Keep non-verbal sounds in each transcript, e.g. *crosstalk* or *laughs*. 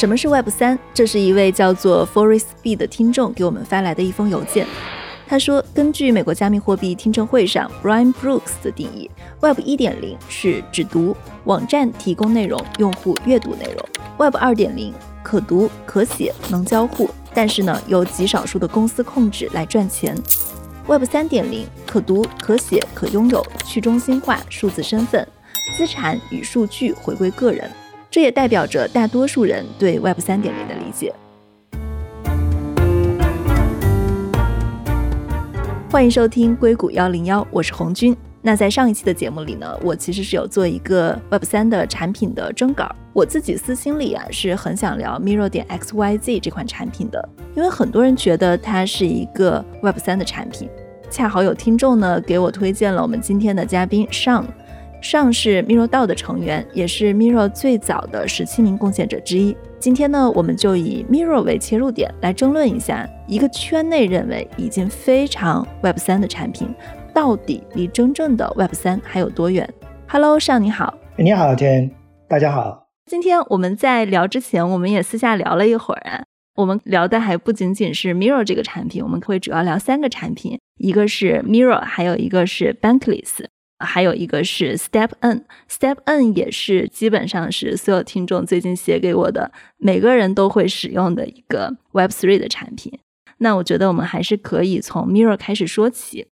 什么是 Web 三？这是一位叫做 Forest B 的听众给我们发来的一封邮件。他说，根据美国加密货币听证会上 Brian Brooks 的定义，Web 一点零是只读网站提供内容，用户阅读内容；Web 二点零可读可写，能交互，但是呢，由极少数的公司控制来赚钱；Web 三点零可读可写可拥有，去中心化，数字身份，资产与数据回归个人。这也代表着大多数人对 Web 三点零的理解。欢迎收听硅谷幺零幺，我是红军。那在上一期的节目里呢，我其实是有做一个 Web 三的产品的征稿。我自己私心里啊是很想聊 Mirror 点 X Y Z 这款产品的，因为很多人觉得它是一个 Web 三的产品。恰好有听众呢给我推荐了我们今天的嘉宾上。上是 Mirror 道的成员，也是 Mirror 最早的十七名贡献者之一。今天呢，我们就以 Mirror 为切入点，来争论一下一个圈内认为已经非常 Web 三的产品，到底离真正的 Web 三还有多远？Hello，上你好，你好，天，大家好。今天我们在聊之前，我们也私下聊了一会儿啊。我们聊的还不仅仅是 Mirror 这个产品，我们会主要聊三个产品，一个是 Mirror，还有一个是 Bankless。还有一个是 Step N，Step N 也是基本上是所有听众最近写给我的，每个人都会使用的一个 Web Three 的产品。那我觉得我们还是可以从 Mirror 开始说起。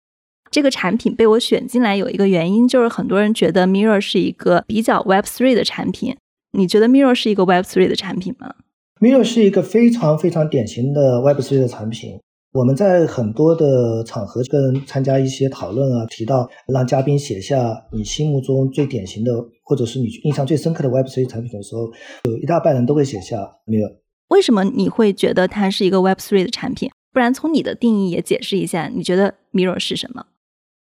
这个产品被我选进来有一个原因，就是很多人觉得 Mirror 是一个比较 Web Three 的产品。你觉得 Mirror 是一个 Web Three 的产品吗？Mirror 是一个非常非常典型的 Web Three 的产品。我们在很多的场合跟参加一些讨论啊，提到让嘉宾写下你心目中最典型的，或者是你印象最深刻的 Web3 产品的时候，有一大半人都会写下 Mirror。为什么你会觉得它是一个 Web3 的产品？不然从你的定义也解释一下，你觉得 Mirror 是什么？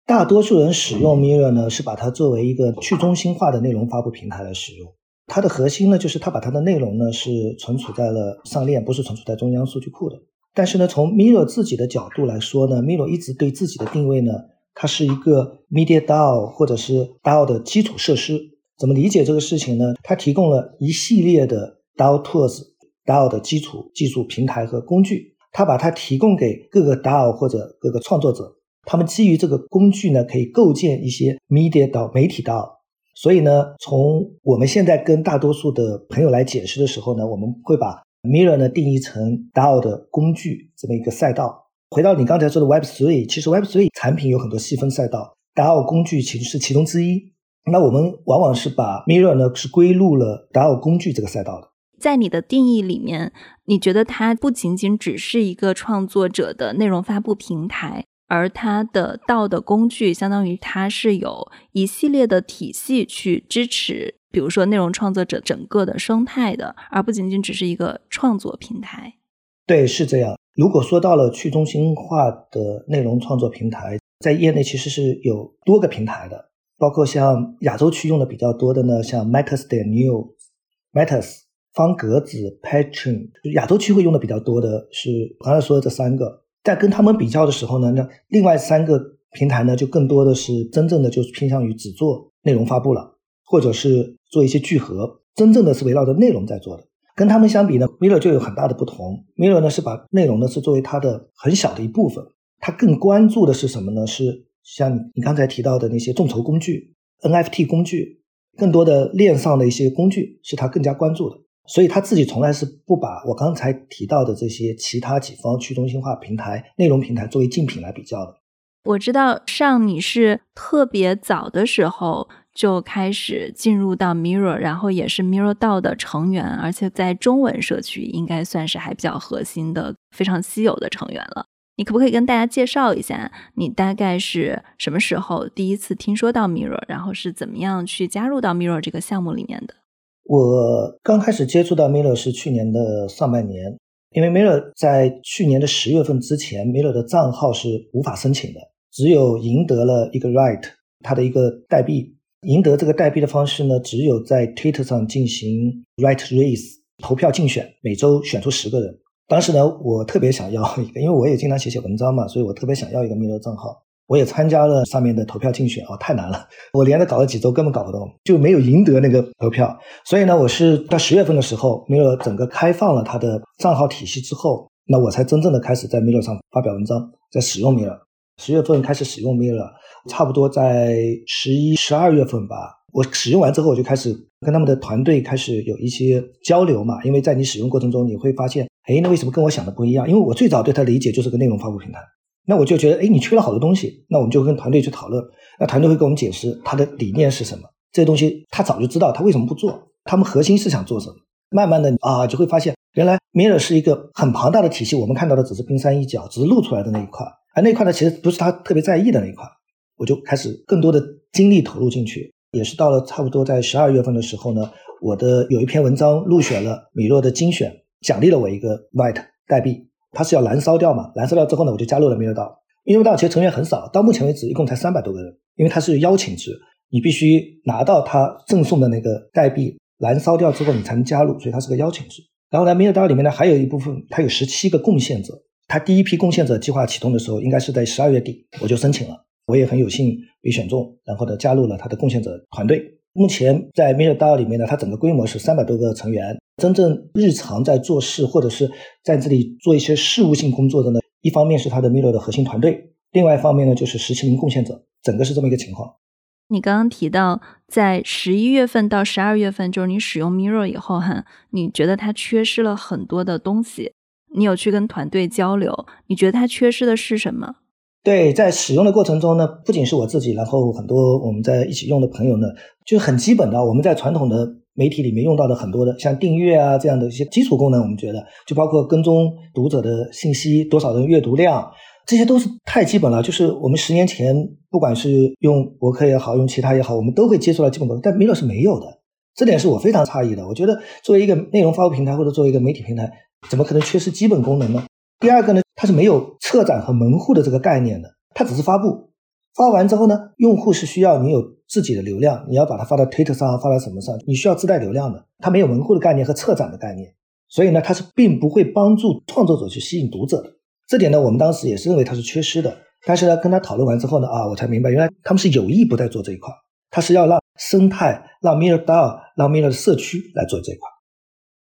大多数人使用 Mirror 呢，是把它作为一个去中心化的内容发布平台来使用。它的核心呢，就是它把它的内容呢是存储在了上链，不是存储在中央数据库的。但是呢，从 Mirror 自己的角度来说呢，Mirror 一直对自己的定位呢，它是一个 Media DAO 或者是 DAO 的基础设施。怎么理解这个事情呢？它提供了一系列的 DAO Tools、DAO 的基础技术平台和工具，它把它提供给各个 DAO 或者各个创作者，他们基于这个工具呢，可以构建一些 Media DAO 媒体 DAO。所以呢，从我们现在跟大多数的朋友来解释的时候呢，我们会把 Mirror 呢定义成 DAO 的工具这么一个赛道。回到你刚才说的 Web3，其实 Web3 产品有很多细分赛道，DAO 工具其实是其中之一。那我们往往是把 Mirror 呢是归入了 DAO 工具这个赛道的。在你的定义里面，你觉得它不仅仅只是一个创作者的内容发布平台，而它的 DAO 的工具相当于它是有一系列的体系去支持。比如说，内容创作者整个的生态的，而不仅仅只是一个创作平台。对，是这样。如果说到了去中心化的内容创作平台，在业内其实是有多个平台的，包括像亚洲区用的比较多的呢，像 Matters 点 New、Matters、方格子、Patron，亚洲区会用的比较多的是刚才说的这三个。在跟他们比较的时候呢，那另外三个平台呢，就更多的是真正的就是偏向于只做内容发布了。或者是做一些聚合，真正的是围绕着内容在做的。跟他们相比呢，Mirror 就有很大的不同。Mirror 呢是把内容呢是作为它的很小的一部分，它更关注的是什么呢？是像你刚才提到的那些众筹工具、NFT 工具，更多的链上的一些工具是它更加关注的。所以他自己从来是不把我刚才提到的这些其他几方去中心化平台、内容平台作为竞品来比较的。我知道上你是特别早的时候。就开始进入到 Mirror，然后也是 Mirror 道的成员，而且在中文社区应该算是还比较核心的、非常稀有的成员了。你可不可以跟大家介绍一下，你大概是什么时候第一次听说到 Mirror，然后是怎么样去加入到 Mirror 这个项目里面的？我刚开始接触到 Mirror 是去年的上半年，因为 Mirror 在去年的十月份之前，Mirror 的账号是无法申请的，只有赢得了一个 Right，它的一个代币。赢得这个代币的方式呢，只有在 Twitter 上进行 Right Race 投票竞选，每周选出十个人。当时呢，我特别想要 *laughs* 一个，因为我也经常写写文章嘛，所以我特别想要一个 Mirror 账号。我也参加了上面的投票竞选，哦，太难了，我连着搞了几周，根本搞不动，就没有赢得那个投票。所以呢，我是到十月份的时候，Mirror 整个开放了他的账号体系之后，那我才真正的开始在 Mirror 上发表文章，在使用 Mirror。十月份开始使用 Mirror，差不多在十一、十二月份吧，我使用完之后，我就开始跟他们的团队开始有一些交流嘛。因为在你使用过程中，你会发现，哎，那为什么跟我想的不一样？因为我最早对它理解就是个内容发布平台。那我就觉得，哎，你缺了好多东西，那我们就跟团队去讨论。那团队会跟我们解释他的理念是什么，这些东西他早就知道，他为什么不做？他们核心是想做什么？慢慢的啊，就会发现，原来 Mirror 是一个很庞大的体系，我们看到的只是冰山一角，只是露出来的那一块，那块呢，其实不是他特别在意的那一块。我就开始更多的精力投入进去，也是到了差不多在十二月份的时候呢，我的有一篇文章入选了米洛的精选，奖励了我一个 White 代币。它是要燃烧掉嘛？燃烧掉之后呢，我就加入了 Mirror。Mirror 其实成员很少，到目前为止一共才三百多个人。因为它是邀请制，你必须拿到他赠送的那个代币燃烧掉之后，你才能加入，所以它是个邀请制。然后呢，Mirror 里面呢还有一部分，它有十七个贡献者。他第一批贡献者计划启动的时候，应该是在十二月底，我就申请了，我也很有幸被选中，然后呢加入了他的贡献者团队。目前在 Mirror 里面呢，它整个规模是三百多个成员。真正日常在做事或者是在这里做一些事务性工作的呢，一方面是他的 Mirror 的核心团队，另外一方面呢就是十七名贡献者，整个是这么一个情况。你刚刚提到在十一月份到十二月份，就是你使用 Mirror 以后哈，你觉得它缺失了很多的东西，你有去跟团队交流，你觉得它缺失的是什么？对，在使用的过程中呢，不仅是我自己，然后很多我们在一起用的朋友呢，就很基本的，我们在传统的媒体里面用到的很多的，像订阅啊这样的一些基础功能，我们觉得就包括跟踪读者的信息，多少人阅读量，这些都是太基本了。就是我们十年前不管是用博客也好，用其他也好，我们都会接触到基本功能，但 Miro 是没有的，这点是我非常诧异的。我觉得作为一个内容发布平台或者作为一个媒体平台，怎么可能缺失基本功能呢？第二个呢，它是没有策展和门户的这个概念的，它只是发布。发完之后呢，用户是需要你有自己的流量，你要把它发到 Twitter 上，发到什么上，你需要自带流量的。它没有门户的概念和策展的概念，所以呢，它是并不会帮助创作者去吸引读者的。这点呢，我们当时也是认为它是缺失的。但是呢，跟他讨论完之后呢，啊，我才明白，原来他们是有意不在做这一块，他是要让生态、让 Mirror DAO、让 Mirror 社区来做这一块。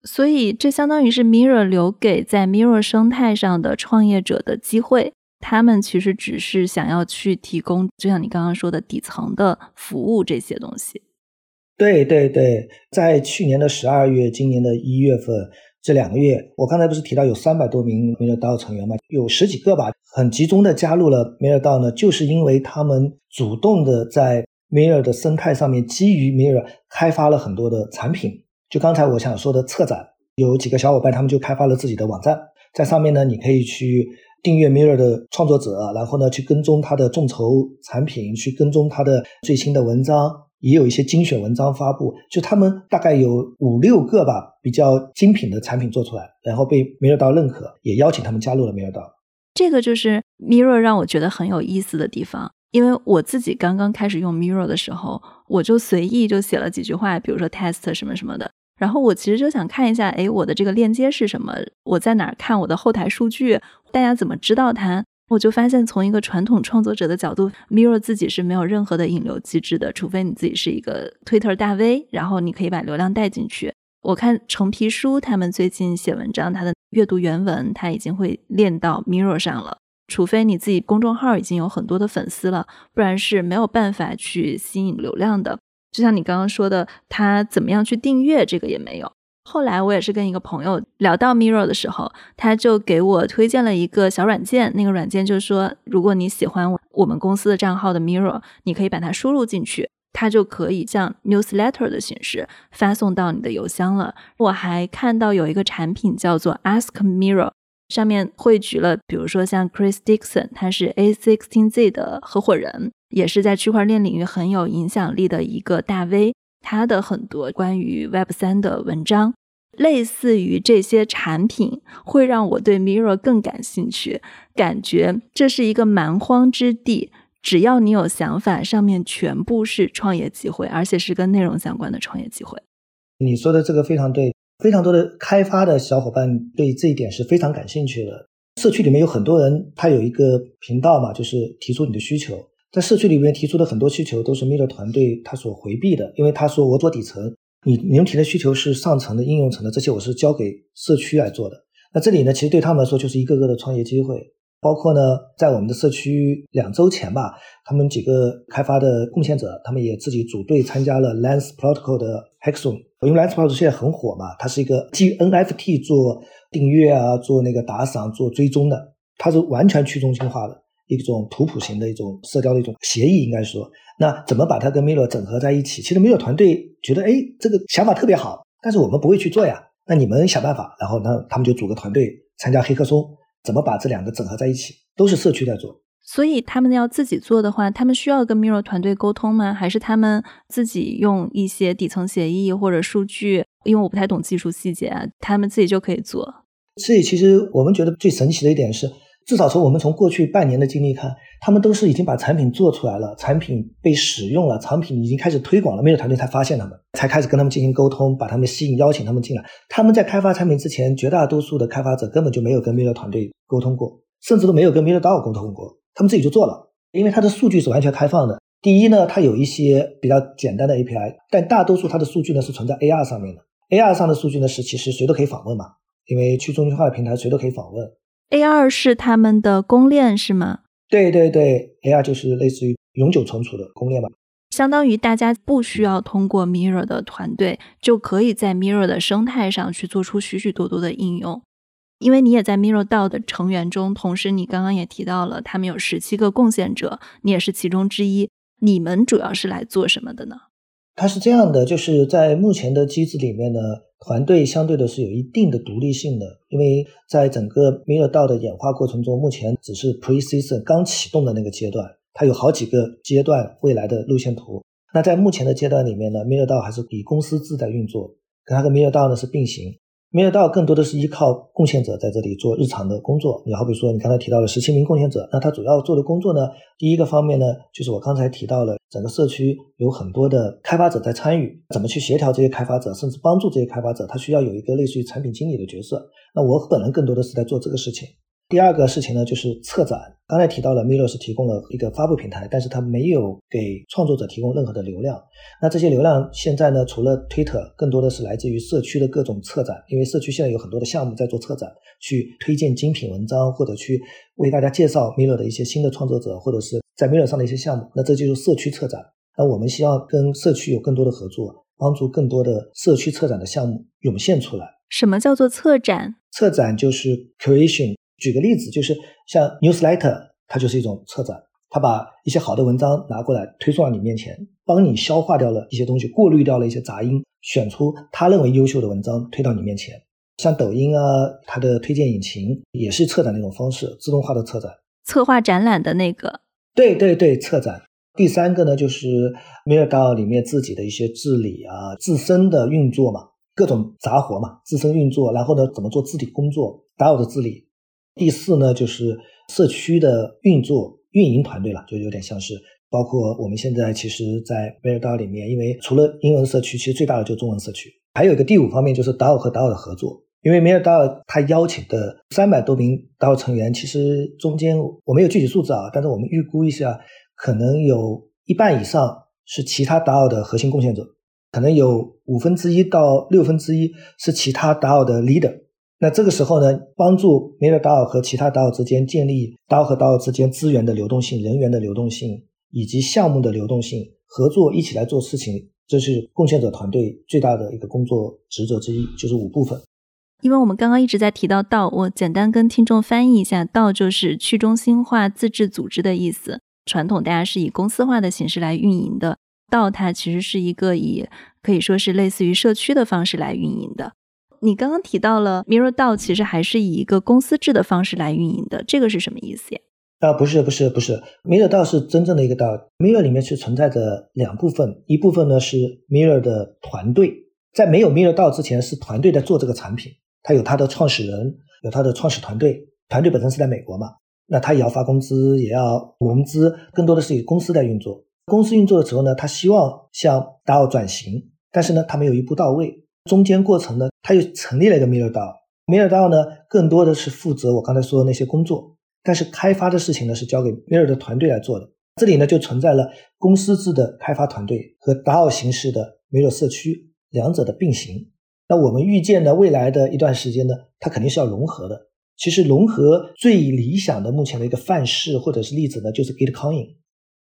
所以，这相当于是 Mirror 留给在 Mirror 生态上的创业者的机会。他们其实只是想要去提供，就像你刚刚说的底层的服务这些东西。对对对，在去年的十二月，今年的一月份这两个月，我刚才不是提到有三百多名 Mirror DAO 成员吗？有十几个吧，很集中的加入了 Mirror DAO 呢，就是因为他们主动的在 Mirror 的生态上面，基于 Mirror 开发了很多的产品。就刚才我想说的策展，有几个小伙伴他们就开发了自己的网站，在上面呢，你可以去。订阅 Mirror 的创作者，然后呢，去跟踪他的众筹产品，去跟踪他的最新的文章，也有一些精选文章发布。就他们大概有五六个吧，比较精品的产品做出来，然后被 Mirror 道认可，也邀请他们加入了 Mirror 道。这个就是 Mirror 让我觉得很有意思的地方，因为我自己刚刚开始用 Mirror 的时候，我就随意就写了几句话，比如说 test 什么什么的。然后我其实就想看一下，哎，我的这个链接是什么？我在哪儿看我的后台数据？大家怎么知道它？我就发现，从一个传统创作者的角度，Mirror 自己是没有任何的引流机制的，除非你自己是一个 Twitter 大 V，然后你可以把流量带进去。我看橙皮书他们最近写文章，他的阅读原文他已经会练到 Mirror 上了，除非你自己公众号已经有很多的粉丝了，不然是没有办法去吸引流量的。就像你刚刚说的，他怎么样去订阅这个也没有。后来我也是跟一个朋友聊到 Mirror 的时候，他就给我推荐了一个小软件。那个软件就是说，如果你喜欢我们公司的账号的 Mirror，你可以把它输入进去，它就可以像 newsletter 的形式发送到你的邮箱了。我还看到有一个产品叫做 Ask Mirror，上面汇聚了，比如说像 Chris Dixon，他是 A16Z 的合伙人。也是在区块链领域很有影响力的一个大 V，他的很多关于 Web 三的文章，类似于这些产品，会让我对 Mirror 更感兴趣，感觉这是一个蛮荒之地，只要你有想法，上面全部是创业机会，而且是跟内容相关的创业机会。你说的这个非常对，非常多的开发的小伙伴对这一点是非常感兴趣的。社区里面有很多人，他有一个频道嘛，就是提出你的需求。在社区里面提出的很多需求都是 Miller 团队他所回避的，因为他说我做底层，你你们提的需求是上层的应用层的，这些我是交给社区来做的。那这里呢，其实对他们来说就是一个个的创业机会。包括呢，在我们的社区两周前吧，他们几个开发的贡献者，他们也自己组队参加了 Lens Protocol 的 Hackathon。因为 Lens Protocol 现在很火嘛，它是一个基于 NFT 做订阅啊，做那个打赏、做追踪的，它是完全去中心化的一种图谱型的一种社交的一种协议，应该说，那怎么把它跟 Miro 整合在一起？其实 Miro 团队觉得，哎，这个想法特别好，但是我们不会去做呀。那你们想办法，然后呢，他们就组个团队参加黑客松。怎么把这两个整合在一起？都是社区在做，所以他们要自己做的话，他们需要跟 Miro 团队沟通吗？还是他们自己用一些底层协议或者数据？因为我不太懂技术细节啊，他们自己就可以做。所以，其实我们觉得最神奇的一点是。至少从我们从过去半年的经历看，他们都是已经把产品做出来了，产品被使用了，产品已经开始推广了。没有团队才发现他们，才开始跟他们进行沟通，把他们吸引、邀请他们进来。他们在开发产品之前，绝大多数的开发者根本就没有跟 Miller 团队沟通过，甚至都没有跟 Miller DAO 沟通过，他们自己就做了。因为它的数据是完全开放的。第一呢，它有一些比较简单的 API，但大多数它的数据呢是存在 AR 上面的。AR 上的数据呢是其实谁都可以访问嘛，因为去中心化的平台谁都可以访问。AR 是他们的公链是吗？对对对，AR 就是类似于永久存储的公链嘛。相当于大家不需要通过 Mirror 的团队，就可以在 Mirror 的生态上去做出许许多多的应用。因为你也在 Mirror DAO 的成员中，同时你刚刚也提到了他们有十七个贡献者，你也是其中之一。你们主要是来做什么的呢？它是这样的，就是在目前的机制里面呢。团队相对的是有一定的独立性的，因为在整个 Miro 道的演化过程中，目前只是 Pre-season 刚启动的那个阶段，它有好几个阶段未来的路线图。那在目前的阶段里面呢，Miro 道还是以公司制在运作，跟它跟 Miro 道呢是并行。没有到更多的是依靠贡献者在这里做日常的工作。你好比说，你刚才提到了十七名贡献者，那他主要做的工作呢，第一个方面呢，就是我刚才提到了，整个社区有很多的开发者在参与，怎么去协调这些开发者，甚至帮助这些开发者，他需要有一个类似于产品经理的角色。那我本人更多的是在做这个事情。第二个事情呢，就是策展。刚才提到了 Milo 是提供了一个发布平台，但是它没有给创作者提供任何的流量。那这些流量现在呢，除了 Twitter，更多的是来自于社区的各种策展，因为社区现在有很多的项目在做策展，去推荐精品文章，或者去为大家介绍 Milo 的一些新的创作者，或者是在 Milo 上的一些项目。那这就是社区策展。那我们希望跟社区有更多的合作，帮助更多的社区策展的项目涌现出来。什么叫做策展？策展就是 creation。举个例子，就是像 newsletter，它就是一种策展，它把一些好的文章拿过来推送到你面前，帮你消化掉了一些东西，过滤掉了一些杂音，选出他认为优秀的文章推到你面前。像抖音啊，它的推荐引擎也是策展的一种方式，自动化的策展，策划展览的那个。对对对，策展。第三个呢，就是 Mirror 里面自己的一些治理啊，自身的运作嘛，各种杂活嘛，自身运作，然后呢，怎么做治理工作，DAO 的治理。第四呢，就是社区的运作运营团队了，就有点像是包括我们现在其实，在 v e r d a 里面，因为除了英文社区，其实最大的就是中文社区。还有一个第五方面就是 DAO 和 DAO 的合作，因为 v e r d a 他邀请的三百多名 DAO 成员，其实中间我没有具体数字啊，但是我们预估一下，可能有一半以上是其他 DAO 的核心贡献者，可能有五分之一到六分之一是其他 DAO 的 leader。那这个时候呢，帮助 Mirror DAO 和其他达尔之间建立达尔和达尔之间资源的流动性、人员的流动性以及项目的流动性，合作一起来做事情，这是贡献者团队最大的一个工作职责之一，就是五部分。因为我们刚刚一直在提到道我简单跟听众翻译一下道就是去中心化自治组织的意思。传统大家是以公司化的形式来运营的道它其实是一个以可以说是类似于社区的方式来运营的。你刚刚提到了 Mirror DAO，其实还是以一个公司制的方式来运营的，这个是什么意思呀？啊，不是，不是，不是，Mirror DAO 是真正的一个 DAO。Mirror 里面是存在着两部分，一部分呢是 Mirror 的团队，在没有 Mirror DAO 之前，是团队在做这个产品，它有它的创始人，有它的创始团队，团队本身是在美国嘛，那他也要发工资，也要融资，更多的是以公司在运作。公司运作的时候呢，他希望向 DAO 转型，但是呢，他没有一步到位。中间过程呢，他又成立了一个 Mirror DAO，MirrorDAO 呢，更多的是负责我刚才说的那些工作，但是开发的事情呢是交给 Mirror 的团队来做的。这里呢就存在了公司制的开发团队和 DAO 形式的 Mirror 社区两者的并行。那我们预见呢，未来的一段时间呢，它肯定是要融合的。其实融合最理想的目前的一个范式或者是例子呢，就是 Gitcoin。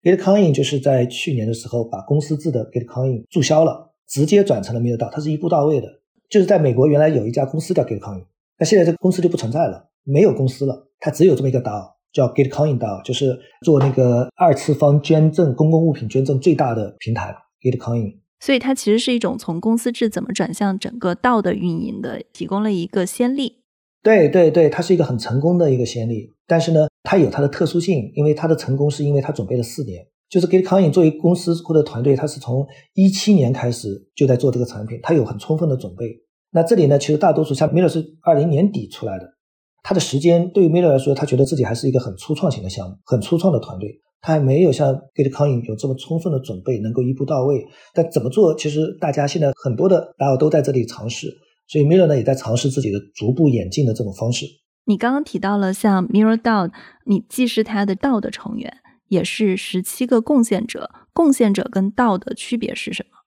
Gitcoin 就是在去年的时候把公司制的 Gitcoin 注销了，直接转成了 MirrorDAO，它是一步到位的。就是在美国原来有一家公司叫 Gitcoin，那现在这个公司就不存在了，没有公司了，它只有这么一个 DAO 叫 Gitcoin DAO，就是做那个二次方捐赠公共物品捐赠最大的平台 Gitcoin。所以它其实是一种从公司制怎么转向整个道的运营的，提供了一个先例。对对对，它是一个很成功的一个先例。但是呢，它有它的特殊性，因为它的成功是因为它准备了四年。就是 Gitcoin 作为公司或者团队，它是从一七年开始就在做这个产品，它有很充分的准备。那这里呢，其实大多数像 Miller 是二零年底出来的，它的时间对于 Miller 来说，他觉得自己还是一个很初创型的项目，很初创的团队。他还没有像 Gitcoin 有这么充分的准备，能够一步到位。但怎么做，其实大家现在很多的 DAO 都在这里尝试，所以 Miller 呢也在尝试自己的逐步演进的这种方式。你刚刚提到了像 Mirror DAO，你既是他的 DAO 的成员，也是十七个贡献者。贡献者跟道的区别是什么？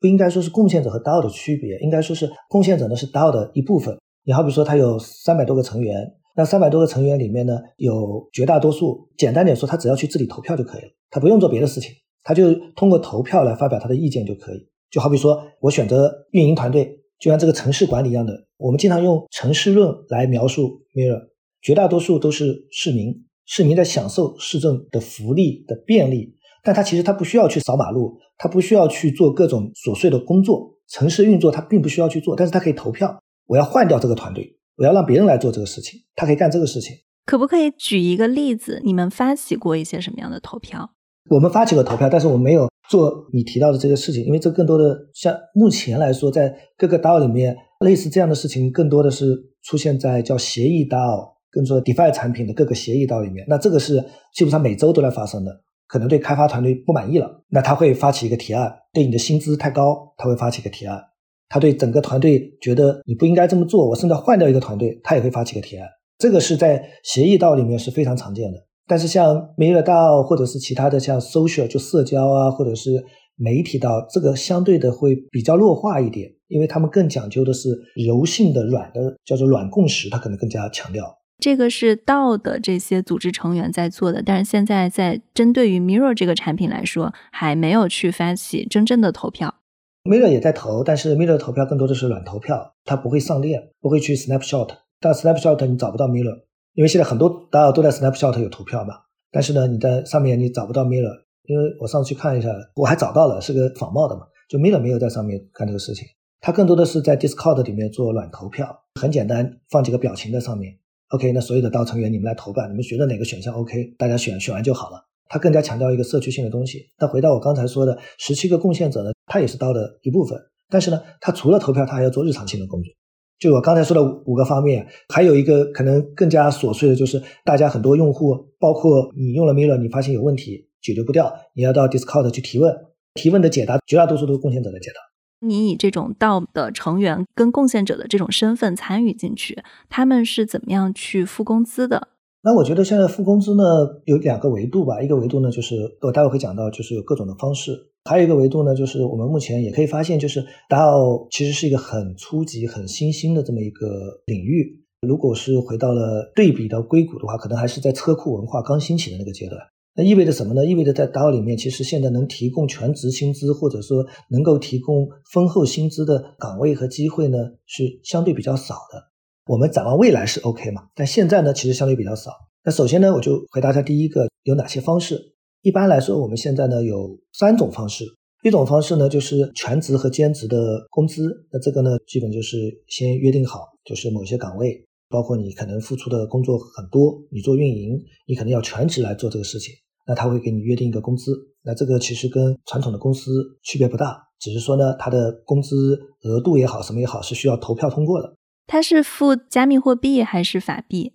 不应该说是贡献者和道的区别，应该说是贡献者呢是道的一部分。你好比说，他有三百多个成员。那三百多个成员里面呢，有绝大多数，简单点说，他只要去自己投票就可以了，他不用做别的事情，他就通过投票来发表他的意见就可以。就好比说我选择运营团队，就像这个城市管理一样的，我们经常用城市论来描述 Mirror，绝大多数都是市民，市民在享受市政的福利的便利，但他其实他不需要去扫马路，他不需要去做各种琐碎的工作，城市运作他并不需要去做，但是他可以投票，我要换掉这个团队。我要让别人来做这个事情，他可以干这个事情。可不可以举一个例子？你们发起过一些什么样的投票？我们发起过投票，但是我们没有做你提到的这个事情，因为这更多的像目前来说，在各个 DAO 里面，类似这样的事情更多的是出现在叫协议 DAO，跟说 DeFi 产品的各个协议到里面。那这个是基本上每周都在发生的，可能对开发团队不满意了，那他会发起一个提案，对你的薪资太高，他会发起一个提案。他对整个团队觉得你不应该这么做，我甚至换掉一个团队，他也会发起个提案。这个是在协议道里面是非常常见的。但是像 Mirror DAO 或者是其他的像 Social 就社交啊，或者是媒体道，这个相对的会比较弱化一点，因为他们更讲究的是柔性的、软的，叫做软共识，它可能更加强调。这个是道的这些组织成员在做的，但是现在在针对于 Mirror 这个产品来说，还没有去发起真正的投票。Mirror 也在投，但是 Mirror 投票更多的是软投票，它不会上链，不会去 Snapshot。但 Snapshot 你找不到 Mirror，因为现在很多大家都在 Snapshot 有投票嘛。但是呢，你在上面你找不到 Mirror，因为我上次去看一下，我还找到了，是个仿冒的嘛。就 Mirror 没有在上面干这个事情，它更多的是在 Discord 里面做软投票，很简单，放几个表情在上面。OK，那所有的刀成员你们来投吧，你们觉得哪个选项 OK，大家选选完就好了。他更加强调一个社区性的东西。那回到我刚才说的十七个贡献者呢，他也是刀的一部分。但是呢，他除了投票，他还要做日常性的工作。就我刚才说的五个方面，还有一个可能更加琐碎的，就是大家很多用户，包括你用了 Miller，你发现有问题解决不掉，你要到 Discord 去提问，提问的解答绝大多数都是贡献者的解答。你以这种道的成员跟贡献者的这种身份参与进去，他们是怎么样去付工资的？那我觉得现在付工资呢有两个维度吧，一个维度呢就是我待会会讲到，就是有各种的方式；还有一个维度呢就是我们目前也可以发现，就是 DAO 其实是一个很初级、很新兴的这么一个领域。如果是回到了对比到硅谷的话，可能还是在车库文化刚兴起的那个阶段。那意味着什么呢？意味着在 DAO 里面，其实现在能提供全职薪资或者说能够提供丰厚薪资的岗位和机会呢，是相对比较少的。我们展望未来是 OK 嘛？但现在呢，其实相对比较少。那首先呢，我就回答一下第一个有哪些方式。一般来说，我们现在呢有三种方式。一种方式呢就是全职和兼职的工资。那这个呢，基本就是先约定好，就是某些岗位，包括你可能付出的工作很多，你做运营，你可能要全职来做这个事情。那他会给你约定一个工资。那这个其实跟传统的公司区别不大，只是说呢，他的工资额度也好，什么也好，是需要投票通过的。它是付加密货币还是法币？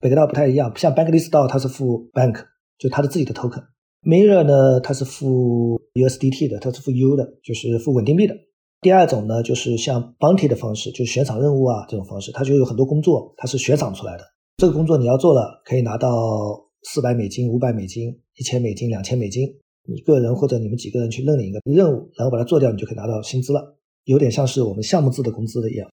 北格道不太一样，像 Bankless 道它是付 Bank，就它的自己的 Token。Mirror 呢，它是付 USDT 的，它是付 U 的，就是付稳定币的。第二种呢，就是像 bounty 的方式，就是悬赏任务啊这种方式，它就有很多工作，它是悬赏出来的。这个工作你要做了，可以拿到四百美金、五百美金、一千美金、两千美金。你个人或者你们几个人去认领一个任务，然后把它做掉，你就可以拿到薪资了，有点像是我们项目制的工资的一样。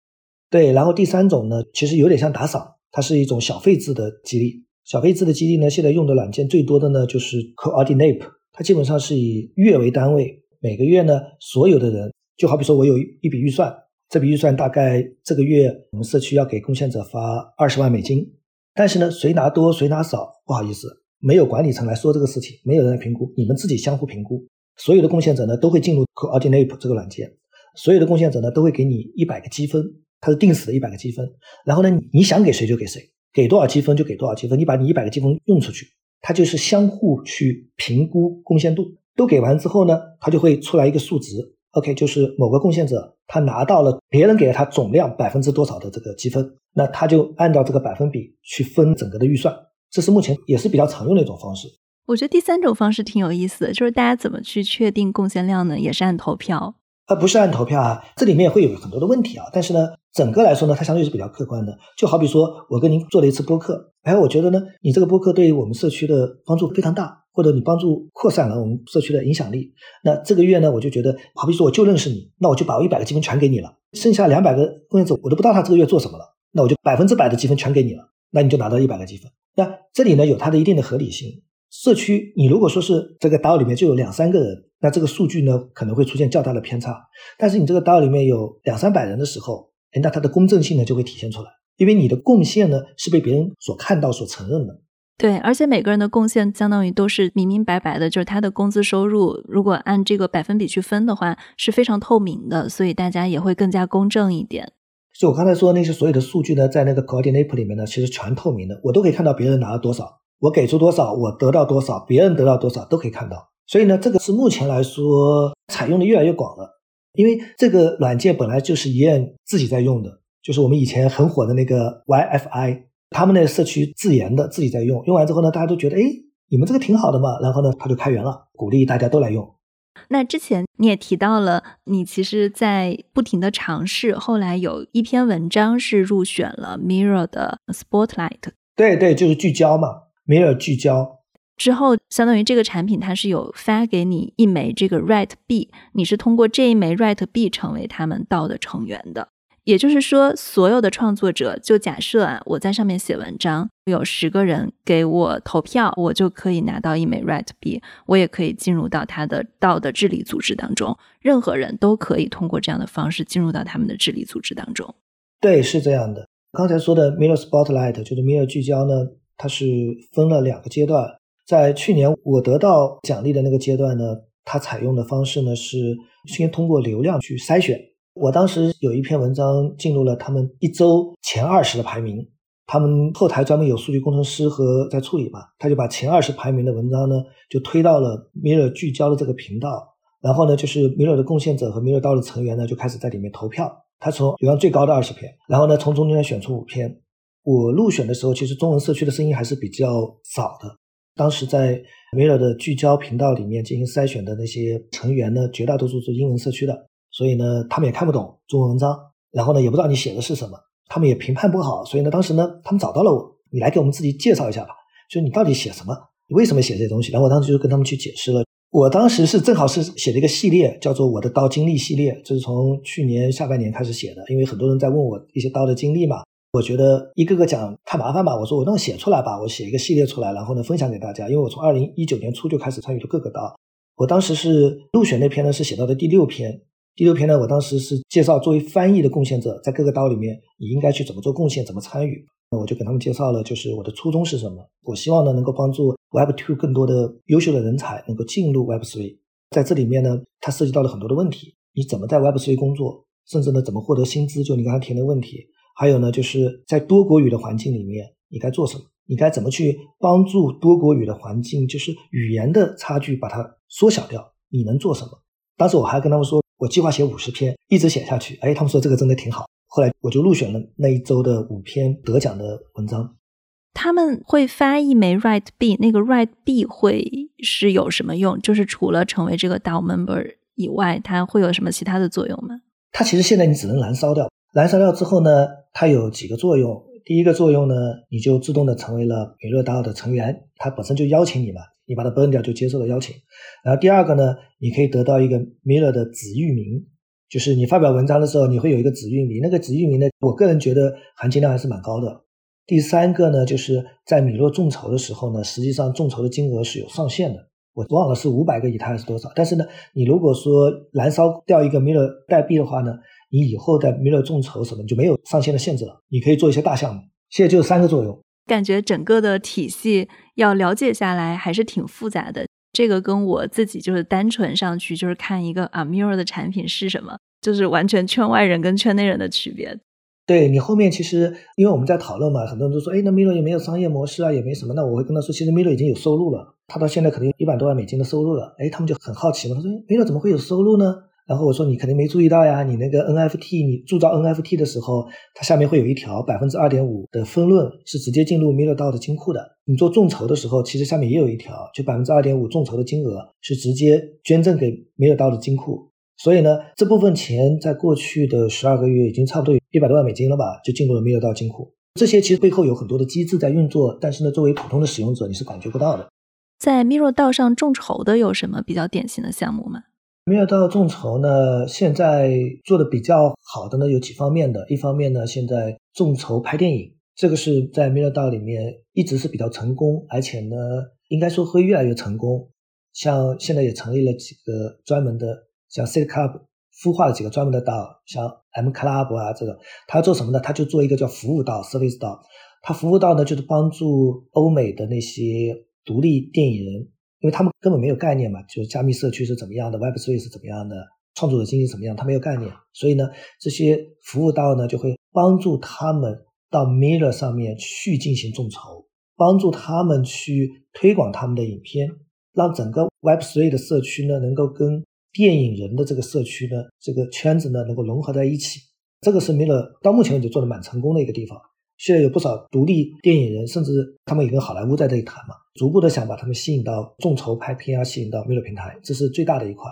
对，然后第三种呢，其实有点像打赏，它是一种小费制的激励。小费制的激励呢，现在用的软件最多的呢就是 Coordinape，它基本上是以月为单位，每个月呢，所有的人，就好比说我有一笔预算，这笔预算大概这个月我们社区要给贡献者发二十万美金，但是呢，谁拿多谁拿少，不好意思，没有管理层来说这个事情，没有人来评估，你们自己相互评估，所有的贡献者呢都会进入 Coordinape 这个软件，所有的贡献者呢都会给你一百个积分。它是定死的一百个积分，然后呢，你想给谁就给谁，给多少积分就给多少积分。你把你一百个积分用出去，它就是相互去评估贡献度。都给完之后呢，它就会出来一个数值。OK，就是某个贡献者他拿到了别人给了他总量百分之多少的这个积分，那他就按照这个百分比去分整个的预算。这是目前也是比较常用的一种方式。我觉得第三种方式挺有意思的，就是大家怎么去确定贡献量呢？也是按投票。它不是按投票啊，这里面会有很多的问题啊。但是呢，整个来说呢，它相对是比较客观的。就好比说我跟您做了一次播客，哎，我觉得呢，你这个播客对于我们社区的帮助非常大，或者你帮助扩散了我们社区的影响力。那这个月呢，我就觉得，好比说我就认识你，那我就把我一百个积分全给你了。剩下两百个贡献者，我都不知道他这个月做什么了，那我就百分之百的积分全给你了，那你就拿到一百个积分。那这里呢，有它的一定的合理性。社区，你如果说是这个 DAO 里面就有两三个人，那这个数据呢可能会出现较大的偏差。但是你这个 DAO 里面有两三百人的时候，那它的公正性呢就会体现出来，因为你的贡献呢是被别人所看到、所承认的。对，而且每个人的贡献相当于都是明明白白的，就是他的工资收入，如果按这个百分比去分的话，是非常透明的，所以大家也会更加公正一点。就我刚才说那些所有的数据呢，在那个 Coordinape 里面呢，其实全透明的，我都可以看到别人拿了多少。我给出多少，我得到多少，别人得到多少都可以看到。所以呢，这个是目前来说采用的越来越广了。因为这个软件本来就是一燕自己在用的，就是我们以前很火的那个 YFI，他们那社区自研的，自己在用。用完之后呢，大家都觉得，哎，你们这个挺好的嘛。然后呢，他就开源了，鼓励大家都来用。那之前你也提到了，你其实在不停的尝试，后来有一篇文章是入选了 Mirror 的 Spotlight。对对，就是聚焦嘛。，Mirror 聚焦之后，相当于这个产品它是有发给你一枚这个 Right 币，你是通过这一枚 Right 币成为他们道的成员的。也就是说，所有的创作者，就假设啊，我在上面写文章，有十个人给我投票，我就可以拿到一枚 Right 币，我也可以进入到他的道的治理组织当中。任何人都可以通过这样的方式进入到他们的治理组织当中。对，是这样的。刚才说的 Mirror Spotlight 就是 Mirror 聚焦呢。它是分了两个阶段，在去年我得到奖励的那个阶段呢，它采用的方式呢是先通过流量去筛选。我当时有一篇文章进入了他们一周前二十的排名，他们后台专门有数据工程师和在处理嘛，他就把前二十排名的文章呢就推到了 Mirror 聚焦的这个频道，然后呢就是 Mirror 的贡献者和 Mirror 道的成员呢就开始在里面投票，他从流量最高的二十篇，然后呢从中间选出五篇。我入选的时候，其实中文社区的声音还是比较少的。当时在 Mirror 的聚焦频道里面进行筛选的那些成员呢，绝大多数是英文社区的，所以呢，他们也看不懂中文文章，然后呢，也不知道你写的是什么，他们也评判不好。所以呢，当时呢，他们找到了我，你来给我们自己介绍一下吧，就是你到底写什么，你为什么写这些东西？然后我当时就跟他们去解释了。我当时是正好是写了一个系列，叫做《我的刀经历系列》，这是从去年下半年开始写的，因为很多人在问我一些刀的经历嘛。我觉得一个个讲太麻烦吧，我说我那么写出来吧，我写一个系列出来，然后呢分享给大家。因为我从二零一九年初就开始参与了各个刀，我当时是入选那篇呢是写到的第六篇，第六篇呢我当时是介绍作为翻译的贡献者在各个刀里面你应该去怎么做贡献，怎么参与。那我就给他们介绍了，就是我的初衷是什么，我希望呢能够帮助 Web Two 更多的优秀的人才能够进入 Web Three，在这里面呢它涉及到了很多的问题，你怎么在 Web Three 工作，甚至呢怎么获得薪资，就你刚才提的问题。还有呢，就是在多国语的环境里面，你该做什么？你该怎么去帮助多国语的环境？就是语言的差距，把它缩小掉。你能做什么？当时我还跟他们说，我计划写五十篇，一直写下去。哎，他们说这个真的挺好。后来我就入选了那一周的五篇得奖的文章。他们会发一枚 Right 币，那个 Right 币会是有什么用？就是除了成为这个 DAO member 以外，它会有什么其他的作用吗？它其实现在你只能燃烧掉，燃烧掉之后呢，它有几个作用。第一个作用呢，你就自动的成为了米勒 DAO 的成员，它本身就邀请你嘛，你把它 burn 掉就接受了邀请。然后第二个呢，你可以得到一个米勒的子域名，就是你发表文章的时候，你会有一个子域名，那个子域名呢，我个人觉得含金量还是蛮高的。第三个呢，就是在米勒众筹的时候呢，实际上众筹的金额是有上限的，我忘了是五百个以太还是多少。但是呢，你如果说燃烧掉一个米勒代币的话呢，你以后在米勒众筹什么就没有上限的限制了，你可以做一些大项目。现在就三个作用，感觉整个的体系要了解下来还是挺复杂的。这个跟我自己就是单纯上去就是看一个啊 Mirror 的产品是什么，就是完全圈外人跟圈内人的区别。对你后面其实因为我们在讨论嘛，很多人都说，哎，那 Mirror 也没有商业模式啊，也没什么。那我会跟他说，其实 Mirror 已经有收入了，他到现在可能有一百多万美金的收入了。哎，他们就很好奇嘛，他说，Mirror 怎么会有收入呢？然后我说你肯定没注意到呀，你那个 NFT，你铸造 NFT 的时候，它下面会有一条百分之二点五的分润是直接进入 MirrorDAO 的金库的。你做众筹的时候，其实下面也有一条，就百分之二点五众筹的金额是直接捐赠给 MirrorDAO 的金库。所以呢，这部分钱在过去的十二个月已经差不多有一百多万美金了吧，就进入了 MirrorDAO 金库。这些其实背后有很多的机制在运作，但是呢，作为普通的使用者，你是感觉不到的。在 MirrorDAO 上众筹的有什么比较典型的项目吗？米尔道众筹呢，现在做的比较好的呢有几方面的。一方面呢，现在众筹拍电影，这个是在米尔道里面一直是比较成功，而且呢，应该说会越来越成功。像现在也成立了几个专门的，像 C Club 孵化了几个专门的道，像 M Club 啊，这个他做什么呢？他就做一个叫服务道 （Service 道）。他服务道呢，就是帮助欧美的那些独立电影人。因为他们根本没有概念嘛，就是加密社区是怎么样的，Web3 是怎么样的，创作者经济怎么样，他没有概念，所以呢，这些服务道呢就会帮助他们到 Mirror 上面去进行众筹，帮助他们去推广他们的影片，让整个 Web3 的社区呢能够跟电影人的这个社区呢这个圈子呢能够融合在一起，这个是 Mirror 到目前为止做的蛮成功的一个地方。现在有不少独立电影人，甚至他们也跟好莱坞在这里谈嘛，逐步的想把他们吸引到众筹拍片啊，吸引到 m i r r o 平台，这是最大的一块。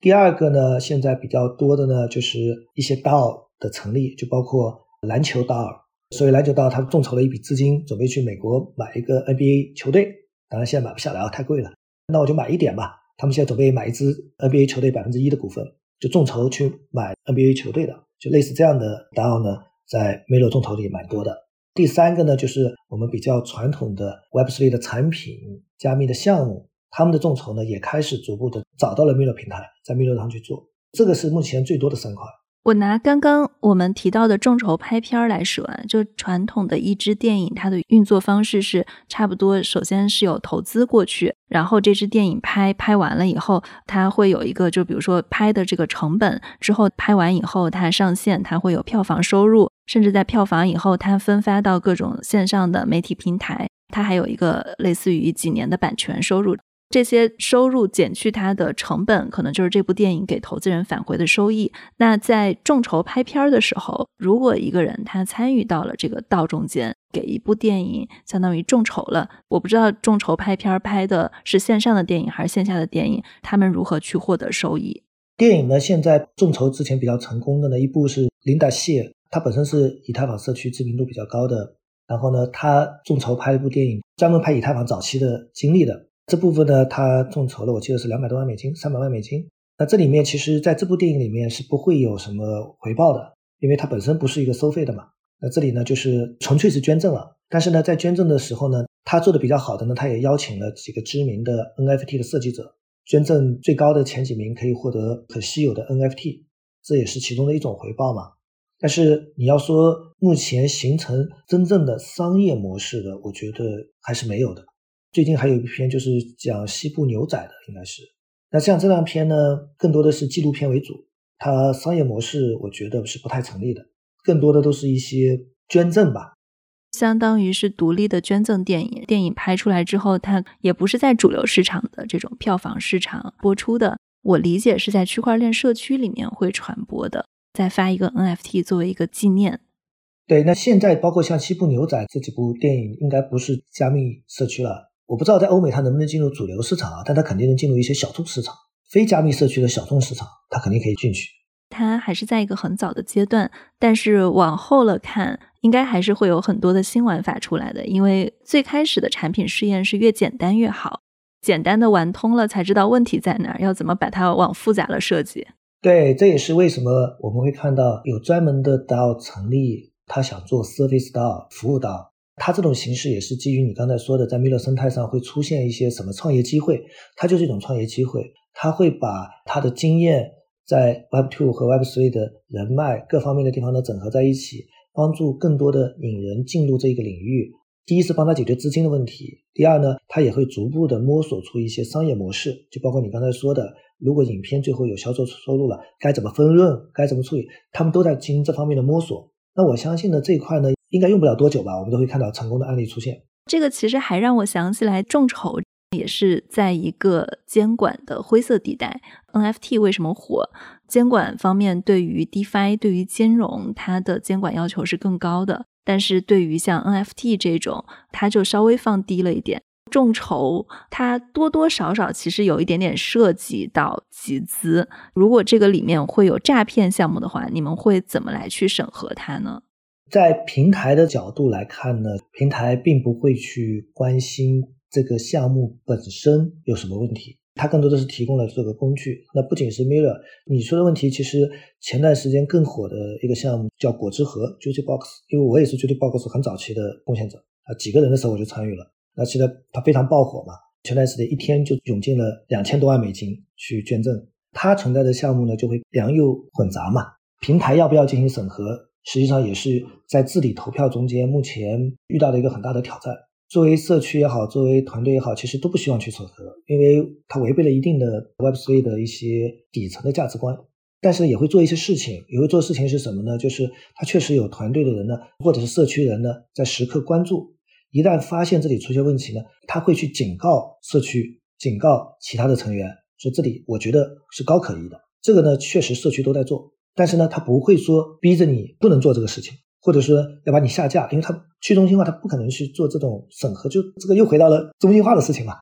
第二个呢，现在比较多的呢，就是一些 DAO 的成立，就包括篮球 DAO。所以篮球 DAO 他众筹了一笔资金，准备去美国买一个 NBA 球队，当然现在买不下来啊，太贵了。那我就买一点吧。他们现在准备买一支 NBA 球队百分之一的股份，就众筹去买 NBA 球队的，就类似这样的 DAO 呢。在 Miro 众筹里蛮多的。第三个呢，就是我们比较传统的 Web3 的产品、加密的项目，他们的众筹呢也开始逐步的找到了 Miro 平台，在 Miro 上去做。这个是目前最多的三块。我拿刚刚我们提到的众筹拍片来说啊，就传统的一支电影，它的运作方式是差不多。首先是有投资过去，然后这支电影拍拍完了以后，它会有一个，就比如说拍的这个成本之后，拍完以后它上线，它会有票房收入，甚至在票房以后，它分发到各种线上的媒体平台，它还有一个类似于几年的版权收入。这些收入减去它的成本，可能就是这部电影给投资人返回的收益。那在众筹拍片儿的时候，如果一个人他参与到了这个道中间，给一部电影相当于众筹了，我不知道众筹拍片儿拍的是线上的电影还是线下的电影，他们如何去获得收益？电影呢，现在众筹之前比较成功的呢一部是琳达谢，他本身是以太坊社区知名度比较高的，然后呢，他众筹拍了一部电影，专门拍以太坊早期的经历的。这部分呢，他众筹了，我记得是两百多万美金，三百万美金。那这里面其实，在这部电影里面是不会有什么回报的，因为它本身不是一个收费的嘛。那这里呢，就是纯粹是捐赠了。但是呢，在捐赠的时候呢，他做的比较好的呢，他也邀请了几个知名的 NFT 的设计者，捐赠最高的前几名可以获得很稀有的 NFT，这也是其中的一种回报嘛。但是你要说目前形成真正的商业模式的，我觉得还是没有的。最近还有一篇就是讲西部牛仔的，应该是。那像这两篇呢，更多的是纪录片为主，它商业模式我觉得是不太成立的，更多的都是一些捐赠吧，相当于是独立的捐赠电影。电影拍出来之后，它也不是在主流市场的这种票房市场播出的，我理解是在区块链社区里面会传播的，再发一个 NFT 作为一个纪念。对，那现在包括像西部牛仔这几部电影，应该不是加密社区了。我不知道在欧美它能不能进入主流市场啊，但它肯定能进入一些小众市场、非加密社区的小众市场，它肯定可以进去。它还是在一个很早的阶段，但是往后了看，应该还是会有很多的新玩法出来的。因为最开始的产品试验是越简单越好，简单的玩通了才知道问题在哪儿，要怎么把它往复杂了设计。对，这也是为什么我们会看到有专门的 DAO 成立，他想做 Service DAO 服务 DAO。它这种形式也是基于你刚才说的，在 Miro 生态上会出现一些什么创业机会，它就是一种创业机会。它会把它的经验在 Web Two 和 Web Three 的人脉各方面的地方呢整合在一起，帮助更多的引人进入这个领域。第一是帮他解决资金的问题，第二呢，他也会逐步的摸索出一些商业模式，就包括你刚才说的，如果影片最后有销售收入了，该怎么分润，该怎么处理，他们都在进行这方面的摸索。那我相信呢，这一块呢。应该用不了多久吧，我们都会看到成功的案例出现。这个其实还让我想起来，众筹也是在一个监管的灰色地带。NFT 为什么火？监管方面对于 DeFi、对于金融，它的监管要求是更高的。但是对于像 NFT 这种，它就稍微放低了一点。众筹它多多少少其实有一点点涉及到集资。如果这个里面会有诈骗项目的话，你们会怎么来去审核它呢？在平台的角度来看呢，平台并不会去关心这个项目本身有什么问题，它更多的是提供了这个工具。那不仅是 Mirror，你说的问题，其实前段时间更火的一个项目叫果汁盒 （Juicy Box），因为我也是 Juicy Box 很早期的贡献者啊，几个人的时候我就参与了。那现在它非常爆火嘛，前段时间一天就涌进了两千多万美金去捐赠。它存在的项目呢，就会良莠混杂嘛，平台要不要进行审核？实际上也是在治理投票中间，目前遇到的一个很大的挑战。作为社区也好，作为团队也好，其实都不希望去审核，因为它违背了一定的 Web3 的一些底层的价值观。但是也会做一些事情，也会做事情是什么呢？就是它确实有团队的人呢，或者是社区人呢，在时刻关注。一旦发现这里出现问题呢，他会去警告社区，警告其他的成员，说这里我觉得是高可疑的。这个呢，确实社区都在做。但是呢，他不会说逼着你不能做这个事情，或者说要把你下架，因为他去中心化，他不可能去做这种审核，就这个又回到了中心化的事情嘛。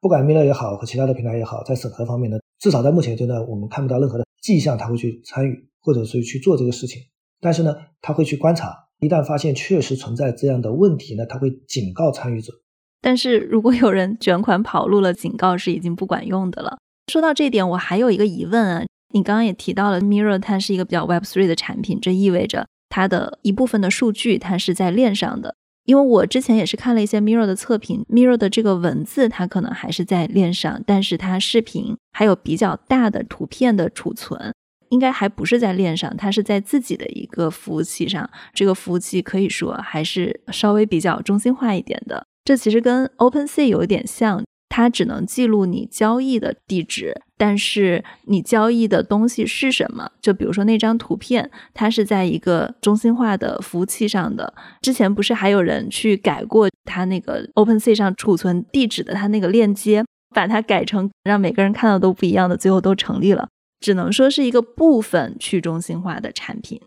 不管 Miller 也好和其他的平台也好，在审核方面呢，至少在目前阶段，我们看不到任何的迹象他会去参与，或者是去做这个事情。但是呢，他会去观察，一旦发现确实存在这样的问题呢，他会警告参与者。但是如果有人卷款跑路了，警告是已经不管用的了。说到这点，我还有一个疑问啊。你刚刚也提到了，Mirror 它是一个比较 Web3 的产品，这意味着它的一部分的数据它是在链上的。因为我之前也是看了一些 Mirror 的测评，Mirror 的这个文字它可能还是在链上，但是它视频还有比较大的图片的储存，应该还不是在链上，它是在自己的一个服务器上。这个服务器可以说还是稍微比较中心化一点的。这其实跟 OpenSea 有一点像。它只能记录你交易的地址，但是你交易的东西是什么？就比如说那张图片，它是在一个中心化的服务器上的。之前不是还有人去改过它那个 OpenSea 上储存地址的它那个链接，把它改成让每个人看到都不一样的，最后都成立了。只能说是一个部分去中心化的产品。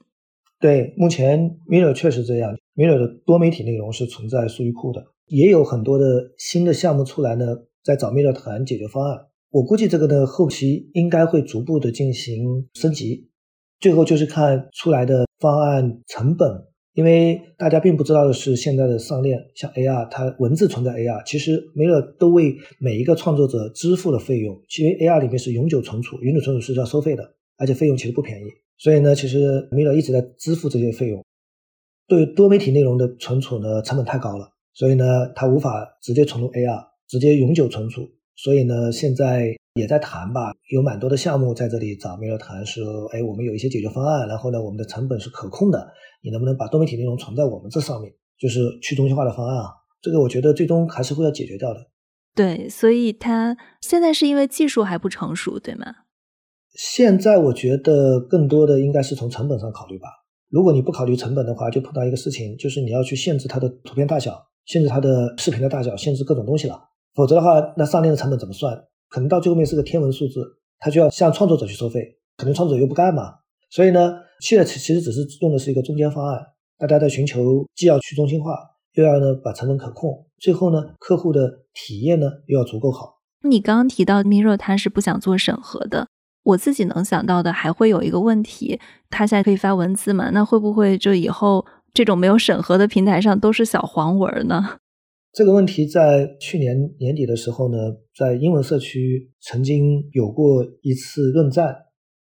对，目前 Mirror 确实这样，Mirror 的多媒体内容是存在数据库的，也有很多的新的项目出来呢。在找 Miller 谈解决方案，我估计这个呢后期应该会逐步的进行升级，最后就是看出来的方案成本，因为大家并不知道的是，现在的上链像 AR，它文字存在 AR，其实米勒都为每一个创作者支付了费用，因为 AR 里面是永久存储，永久存储是要收费的，而且费用其实不便宜，所以呢，其实 Miller 一直在支付这些费用。对多媒体内容的存储呢，成本太高了，所以呢，它无法直接存入 AR。直接永久存储，所以呢，现在也在谈吧，有蛮多的项目在这里找 Miro 谈，说，哎，我们有一些解决方案，然后呢，我们的成本是可控的，你能不能把多媒体内容存在我们这上面，就是去中心化的方案啊？这个我觉得最终还是会要解决掉的。对，所以它现在是因为技术还不成熟，对吗？现在我觉得更多的应该是从成本上考虑吧。如果你不考虑成本的话，就碰到一个事情，就是你要去限制它的图片大小，限制它的视频的大小，限制各种东西了。否则的话，那上链的成本怎么算？可能到最后面是个天文数字，他就要向创作者去收费，可能创作者又不干嘛。所以呢，现在其其实只是用的是一个中间方案，大家在寻求既要去中心化，又要呢把成本可控，最后呢客户的体验呢又要足够好。你刚刚提到 Miro 他是不想做审核的，我自己能想到的还会有一个问题，他现在可以发文字嘛？那会不会就以后这种没有审核的平台上都是小黄文呢？这个问题在去年年底的时候呢，在英文社区曾经有过一次论战。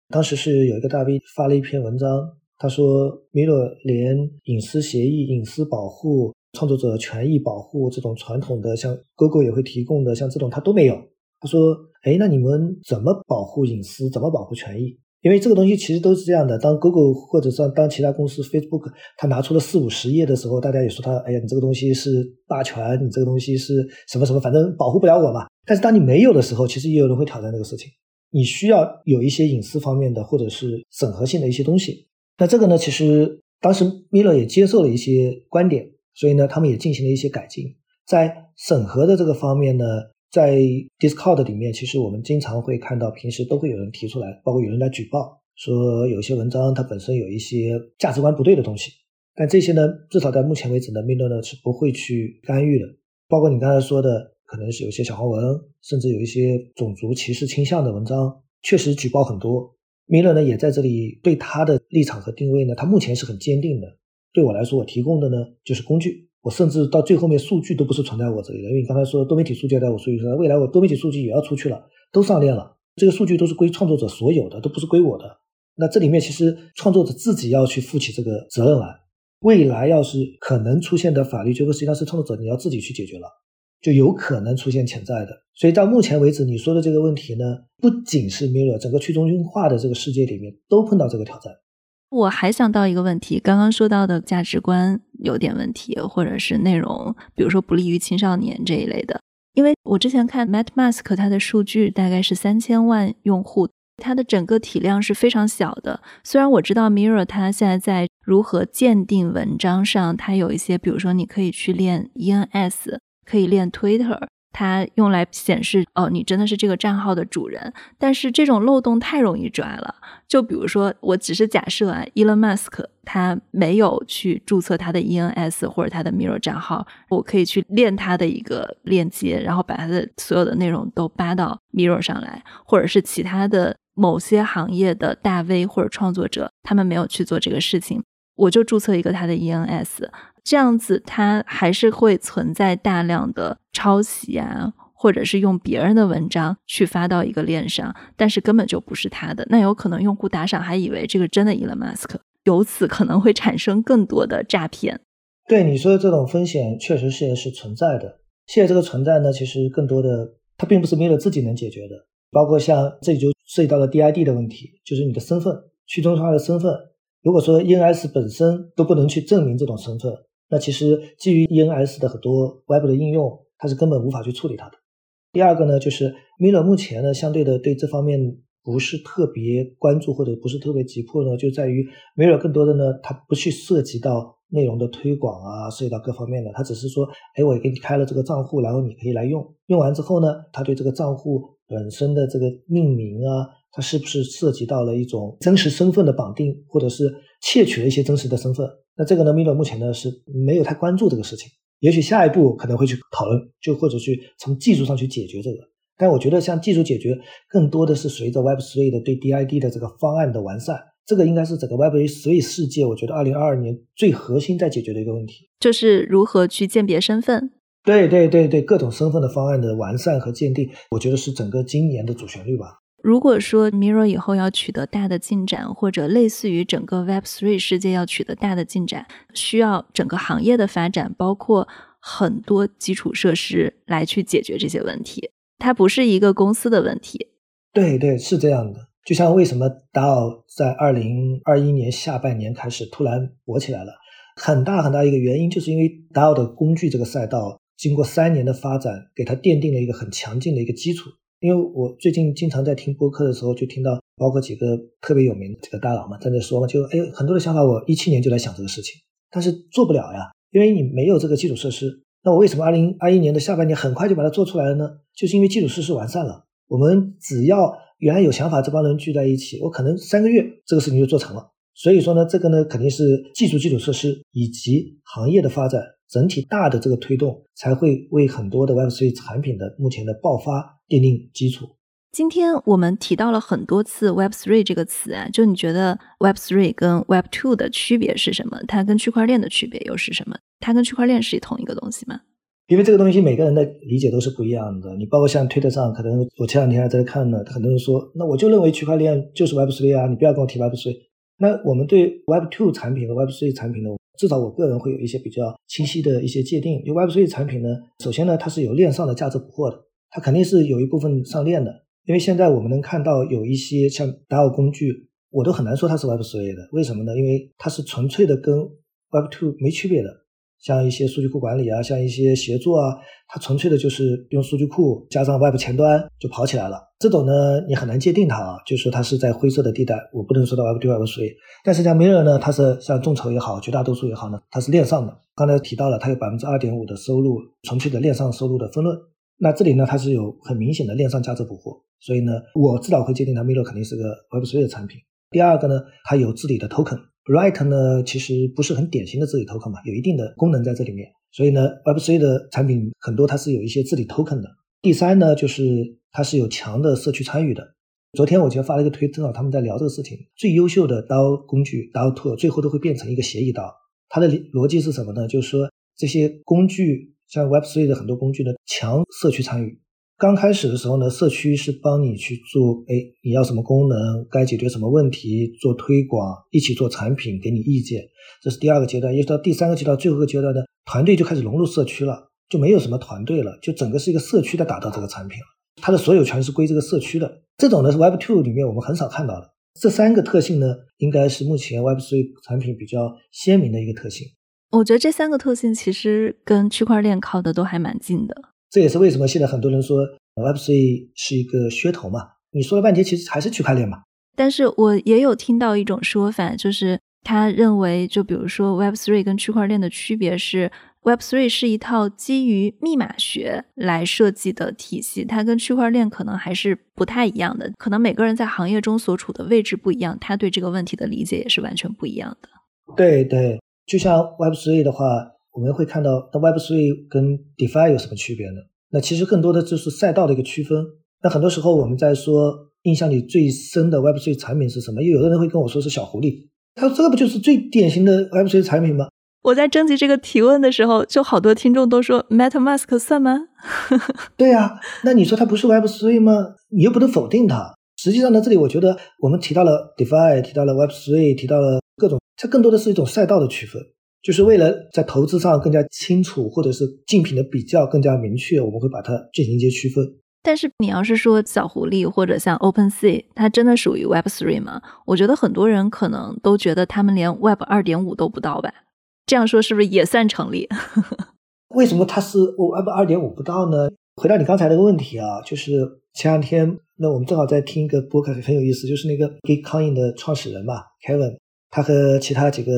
当时是有一个大 V 发了一篇文章，他说 Miro 连隐私协议、隐私保护、创作者权益保护这种传统的，像 Google 也会提供的，像这种他都没有。他说：“哎，那你们怎么保护隐私？怎么保护权益？因为这个东西其实都是这样的。当 Google 或者说当其他公司 Facebook 他拿出了四五十页的时候，大家也说他：哎呀，你这个东西是霸权，你这个东西是什么什么，反正保护不了我嘛。但是当你没有的时候，其实也有人会挑战这个事情。你需要有一些隐私方面的或者是审核性的一些东西。那这个呢，其实当时 Miller 也接受了一些观点，所以呢，他们也进行了一些改进。在审核的这个方面呢，在 Discord 里面，其实我们经常会看到，平时都会有人提出来，包括有人来举报，说有些文章它本身有一些价值观不对的东西。但这些呢，至少在目前为止呢米勒呢是不会去干预的。包括你刚才说的。可能是有一些小黄文，甚至有一些种族歧视倾向的文章，确实举报很多。米勒呢也在这里对他的立场和定位呢，他目前是很坚定的。对我来说，我提供的呢就是工具，我甚至到最后面数据都不是存在我这里的，因为你刚才说多媒体数据在我数据上，未来我多媒体数据也要出去了，都上链了，这个数据都是归创作者所有的，都不是归我的。那这里面其实创作者自己要去负起这个责任来。未来要是可能出现的法律纠纷，实际上是创作者你要自己去解决了。就有可能出现潜在的，所以到目前为止，你说的这个问题呢，不仅是 Mirror，整个去中心化的这个世界里面都碰到这个挑战。我还想到一个问题，刚刚说到的价值观有点问题，或者是内容，比如说不利于青少年这一类的。因为我之前看 MetaMask 它的数据大概是三千万用户，它的整个体量是非常小的。虽然我知道 Mirror 它现在在如何鉴定文章上，它有一些，比如说你可以去练 ENS。可以练 Twitter，它用来显示哦，你真的是这个账号的主人。但是这种漏洞太容易抓了。就比如说，我只是假设啊，Elon Musk 他没有去注册他的 ENS 或者他的 Mirror 账号，我可以去练他的一个链接，然后把他的所有的内容都扒到 Mirror 上来，或者是其他的某些行业的大 V 或者创作者，他们没有去做这个事情，我就注册一个他的 ENS。这样子，它还是会存在大量的抄袭啊，或者是用别人的文章去发到一个链上，但是根本就不是他的。那有可能用户打赏还以为这个真的 Elon Musk，由此可能会产生更多的诈骗。对你说的这种风险，确实是是存在的。现在这个存在呢，其实更多的它并不是 Miller 自己能解决的，包括像这里就涉及到了 DID 的问题，就是你的身份去中心化的身份。如果说 ENS 本身都不能去证明这种身份。那其实基于 ENS 的很多 Web 的应用，它是根本无法去处理它的。第二个呢，就是 Miller 目前呢，相对的对这方面不是特别关注或者不是特别急迫呢，就在于 Miller 更多的呢，它不去涉及到内容的推广啊，涉及到各方面的，它只是说，哎，我给你开了这个账户，然后你可以来用，用完之后呢，它对这个账户本身的这个命名啊，它是不是涉及到了一种真实身份的绑定，或者是窃取了一些真实的身份？那这个呢，Miller 目前呢是没有太关注这个事情，也许下一步可能会去讨论，就或者去从技术上去解决这个。但我觉得像技术解决，更多的是随着 Web3 的对 DID 的这个方案的完善，这个应该是整个 Web3 世界，我觉得二零二二年最核心在解决的一个问题，就是如何去鉴别身份。对对对对，各种身份的方案的完善和鉴定，我觉得是整个今年的主旋律吧。如果说 Mirror 以后要取得大的进展，或者类似于整个 Web3 世界要取得大的进展，需要整个行业的发展，包括很多基础设施来去解决这些问题。它不是一个公司的问题。对对，是这样的。就像为什么 DAO 在二零二一年下半年开始突然火起来了，很大很大一个原因，就是因为 DAO 的工具这个赛道经过三年的发展，给它奠定了一个很强劲的一个基础。因为我最近经常在听播客的时候，就听到包括几个特别有名的这个大佬嘛，在那说嘛，就哎，很多的想法，我一七年就在想这个事情，但是做不了呀，因为你没有这个基础设施。那我为什么二零二一年的下半年很快就把它做出来了呢？就是因为基础设施完善了。我们只要原来有想法这帮人聚在一起，我可能三个月这个事情就做成了。所以说呢，这个呢肯定是技术基础设施以及行业的发展。整体大的这个推动才会为很多的 Web3 产品的目前的爆发奠定基础。今天我们提到了很多次 Web Three 这个词啊，就你觉得 Web Three 跟 Web Two 的区别是什么？它跟区块链的区别又是什么？它跟区块链是同一个东西吗？因为这个东西每个人的理解都是不一样的。你包括像推特上，可能我前两天还在看呢，很多人说，那我就认为区块链就是 Web Three 啊，你不要跟我提 Web Three。那我们对 Web Two 产品和 Web Three 产品呢，至少我个人会有一些比较清晰的一些界定。就 Web Three 产品呢，首先呢，它是有链上的价值捕获的，它肯定是有一部分上链的。因为现在我们能看到有一些像 DAO 工具，我都很难说它是 Web3 的。为什么呢？因为它是纯粹的跟 Web2 没区别的。像一些数据库管理啊，像一些协作啊，它纯粹的就是用数据库加上 Web 前端就跑起来了。这种呢，你很难界定它啊，就说它是在灰色的地带，我不能说到 Web2、Web3。但是像 Mirror 呢，它是像众筹也好，绝大多数也好呢，它是链上的。刚才提到了，它有百分之二点五的收入，纯粹的链上收入的分论。那这里呢，它是有很明显的链上价值捕获。所以呢，我至少会界定它 Miro 肯定是个 Web3 的产品。第二个呢，它有治理的 token。Right 呢，其实不是很典型的治理 token 嘛，有一定的功能在这里面。所以呢，Web3 的产品很多它是有一些治理 token 的。第三呢，就是它是有强的社区参与的。昨天我就发了一个推特，他们在聊这个事情。最优秀的刀工具刀 Tool 最后都会变成一个协议刀。它的逻辑是什么呢？就是说这些工具，像 Web3 的很多工具呢，强社区参与。刚开始的时候呢，社区是帮你去做，哎，你要什么功能，该解决什么问题，做推广，一起做产品，给你意见。这是第二个阶段，一直到第三个阶段，最后一个阶段呢，团队就开始融入社区了，就没有什么团队了，就整个是一个社区在打造这个产品了，它的所有权是归这个社区的。这种呢是 Web Two 里面我们很少看到的。这三个特性呢，应该是目前 Web Three 产品比较鲜明的一个特性。我觉得这三个特性其实跟区块链靠的都还蛮近的。这也是为什么现在很多人说 Web3 是一个噱头嘛？你说了半天，其实还是区块链嘛。但是我也有听到一种说法，就是他认为，就比如说 Web3 跟区块链的区别是，Web3 是一套基于密码学来设计的体系，它跟区块链可能还是不太一样的。可能每个人在行业中所处的位置不一样，他对这个问题的理解也是完全不一样的。对对，就像 Web3 的话。我们会看到，那 Web3 跟 DeFi 有什么区别呢？那其实更多的就是赛道的一个区分。那很多时候我们在说印象里最深的 Web3 产品是什么？有的人会跟我说是小狐狸，他说这个不就是最典型的 Web3 产品吗？我在征集这个提问的时候，就好多听众都说 MetaMask 算吗？*laughs* 对呀，那你说它不是 Web3 吗？你又不能否定它。实际上呢，这里我觉得我们提到了 DeFi，提到了 Web3，提到了各种，它更多的是一种赛道的区分。就是为了在投资上更加清楚，或者是竞品的比较更加明确，我们会把它进行一些区分。但是你要是说小狐狸或者像 OpenSea，它真的属于 Web Three 吗？我觉得很多人可能都觉得他们连 Web 二点五都不到吧。这样说是不是也算成立？*laughs* 为什么它是 Web 二点五不到呢？回到你刚才那个问题啊，就是前两天那我们正好在听一个播客，很有意思，就是那个 Gitcoin 的创始人嘛，Kevin。他和其他几个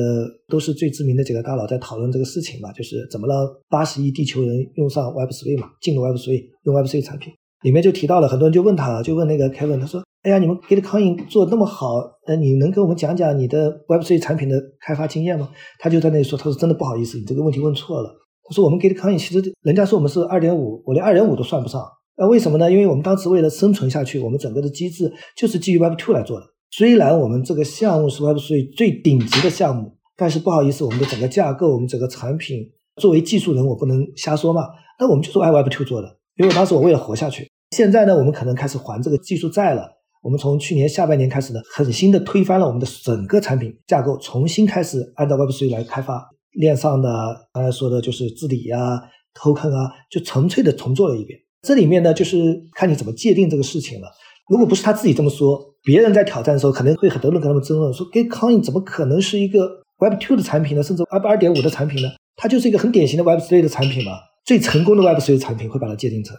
都是最知名的几个大佬在讨论这个事情嘛，就是怎么让八十亿地球人用上 Web3 嘛，进入 Web3 用 Web3 产品。里面就提到了很多人就问他，就问那个 Kevin，他说：“哎呀，你们 Gitcoin 做那么好，呃，你能跟我们讲讲你的 Web3 产品的开发经验吗？”他就在那里说：“他说真的不好意思，你这个问题问错了。他说我们 Gitcoin 其实人家说我们是二点五，我连二点五都算不上。那为什么呢？因为我们当时为了生存下去，我们整个的机制就是基于 Web2 来做的。”虽然我们这个项目是 Web3 最顶级的项目，但是不好意思，我们的整个架构、我们整个产品，作为技术人，我不能瞎说嘛。那我们就是爱 Web2 做的，因为当时我为了活下去。现在呢，我们可能开始还这个技术债了。我们从去年下半年开始呢，狠心的推翻了我们的整个产品架构，重新开始按照 Web3 来开发链上的，刚才说的就是治理啊、token 啊，就纯粹的重做了一遍。这里面呢，就是看你怎么界定这个事情了。如果不是他自己这么说。别人在挑战的时候，可能会很多人跟他们争论说，Gitcoin 怎么可能是一个 Web2 的产品呢？甚至 Web 二点五的产品呢？它就是一个很典型的 Web3 的产品嘛。最成功的 Web3 产品会把它界定成。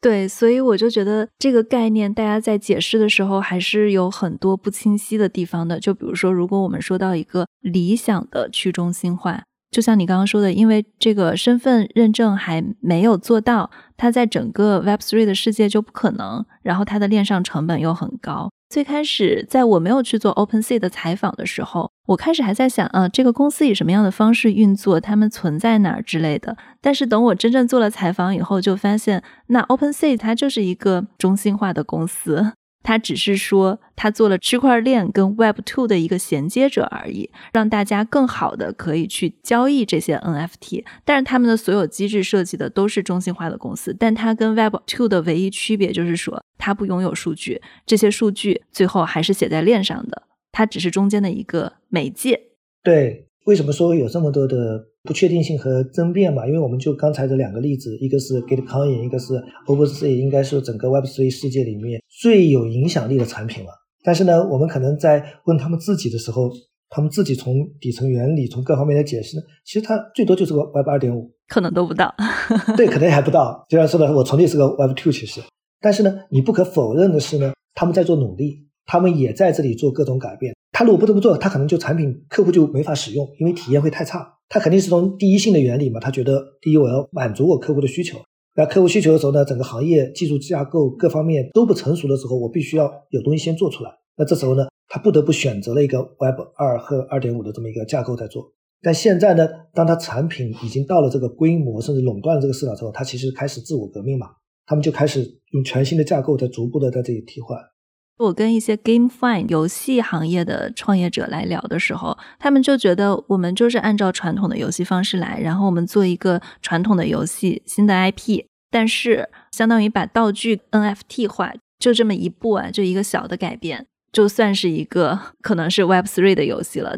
对，所以我就觉得这个概念，大家在解释的时候还是有很多不清晰的地方的。就比如说，如果我们说到一个理想的去中心化，就像你刚刚说的，因为这个身份认证还没有做到，它在整个 Web3 的世界就不可能，然后它的链上成本又很高。最开始在我没有去做 OpenSea 的采访的时候，我开始还在想，啊，这个公司以什么样的方式运作，他们存在哪儿之类的。但是等我真正做了采访以后，就发现，那 OpenSea 它就是一个中心化的公司。它只是说，它做了区块链跟 Web Two 的一个衔接者而已，让大家更好的可以去交易这些 NFT。但是他们的所有机制设计的都是中心化的公司，但它跟 Web Two 的唯一区别就是说，它不拥有数据，这些数据最后还是写在链上的，它只是中间的一个媒介。对，为什么说有这么多的？不确定性和争辩嘛，因为我们就刚才的两个例子，一个是 Gitcoin，一个是 OpenSea，应该是整个 Web3 世界里面最有影响力的产品了。但是呢，我们可能在问他们自己的时候，他们自己从底层原理、从各方面的解释呢，其实它最多就是个 Web 二点五，可能都不到。*laughs* 对，可能还不到。就像说的，我从立是个 Web two，其实，但是呢，你不可否认的是呢，他们在做努力，他们也在这里做各种改变。他如果不这么做，他可能就产品客户就没法使用，因为体验会太差。他肯定是从第一性的原理嘛，他觉得第一我要满足我客户的需求，那客户需求的时候呢，整个行业技术架构各方面都不成熟的时候，我必须要有东西先做出来。那这时候呢，他不得不选择了一个 Web 二和二点五的这么一个架构在做。但现在呢，当他产品已经到了这个规模，甚至垄断了这个市场之后，他其实开始自我革命嘛，他们就开始用全新的架构在逐步的在这里替换。我跟一些 GameFiN 游戏行业的创业者来聊的时候，他们就觉得我们就是按照传统的游戏方式来，然后我们做一个传统的游戏新的 IP，但是相当于把道具 NFT 化，就这么一步啊，就一个小的改变，就算是一个可能是 Web3 的游戏了。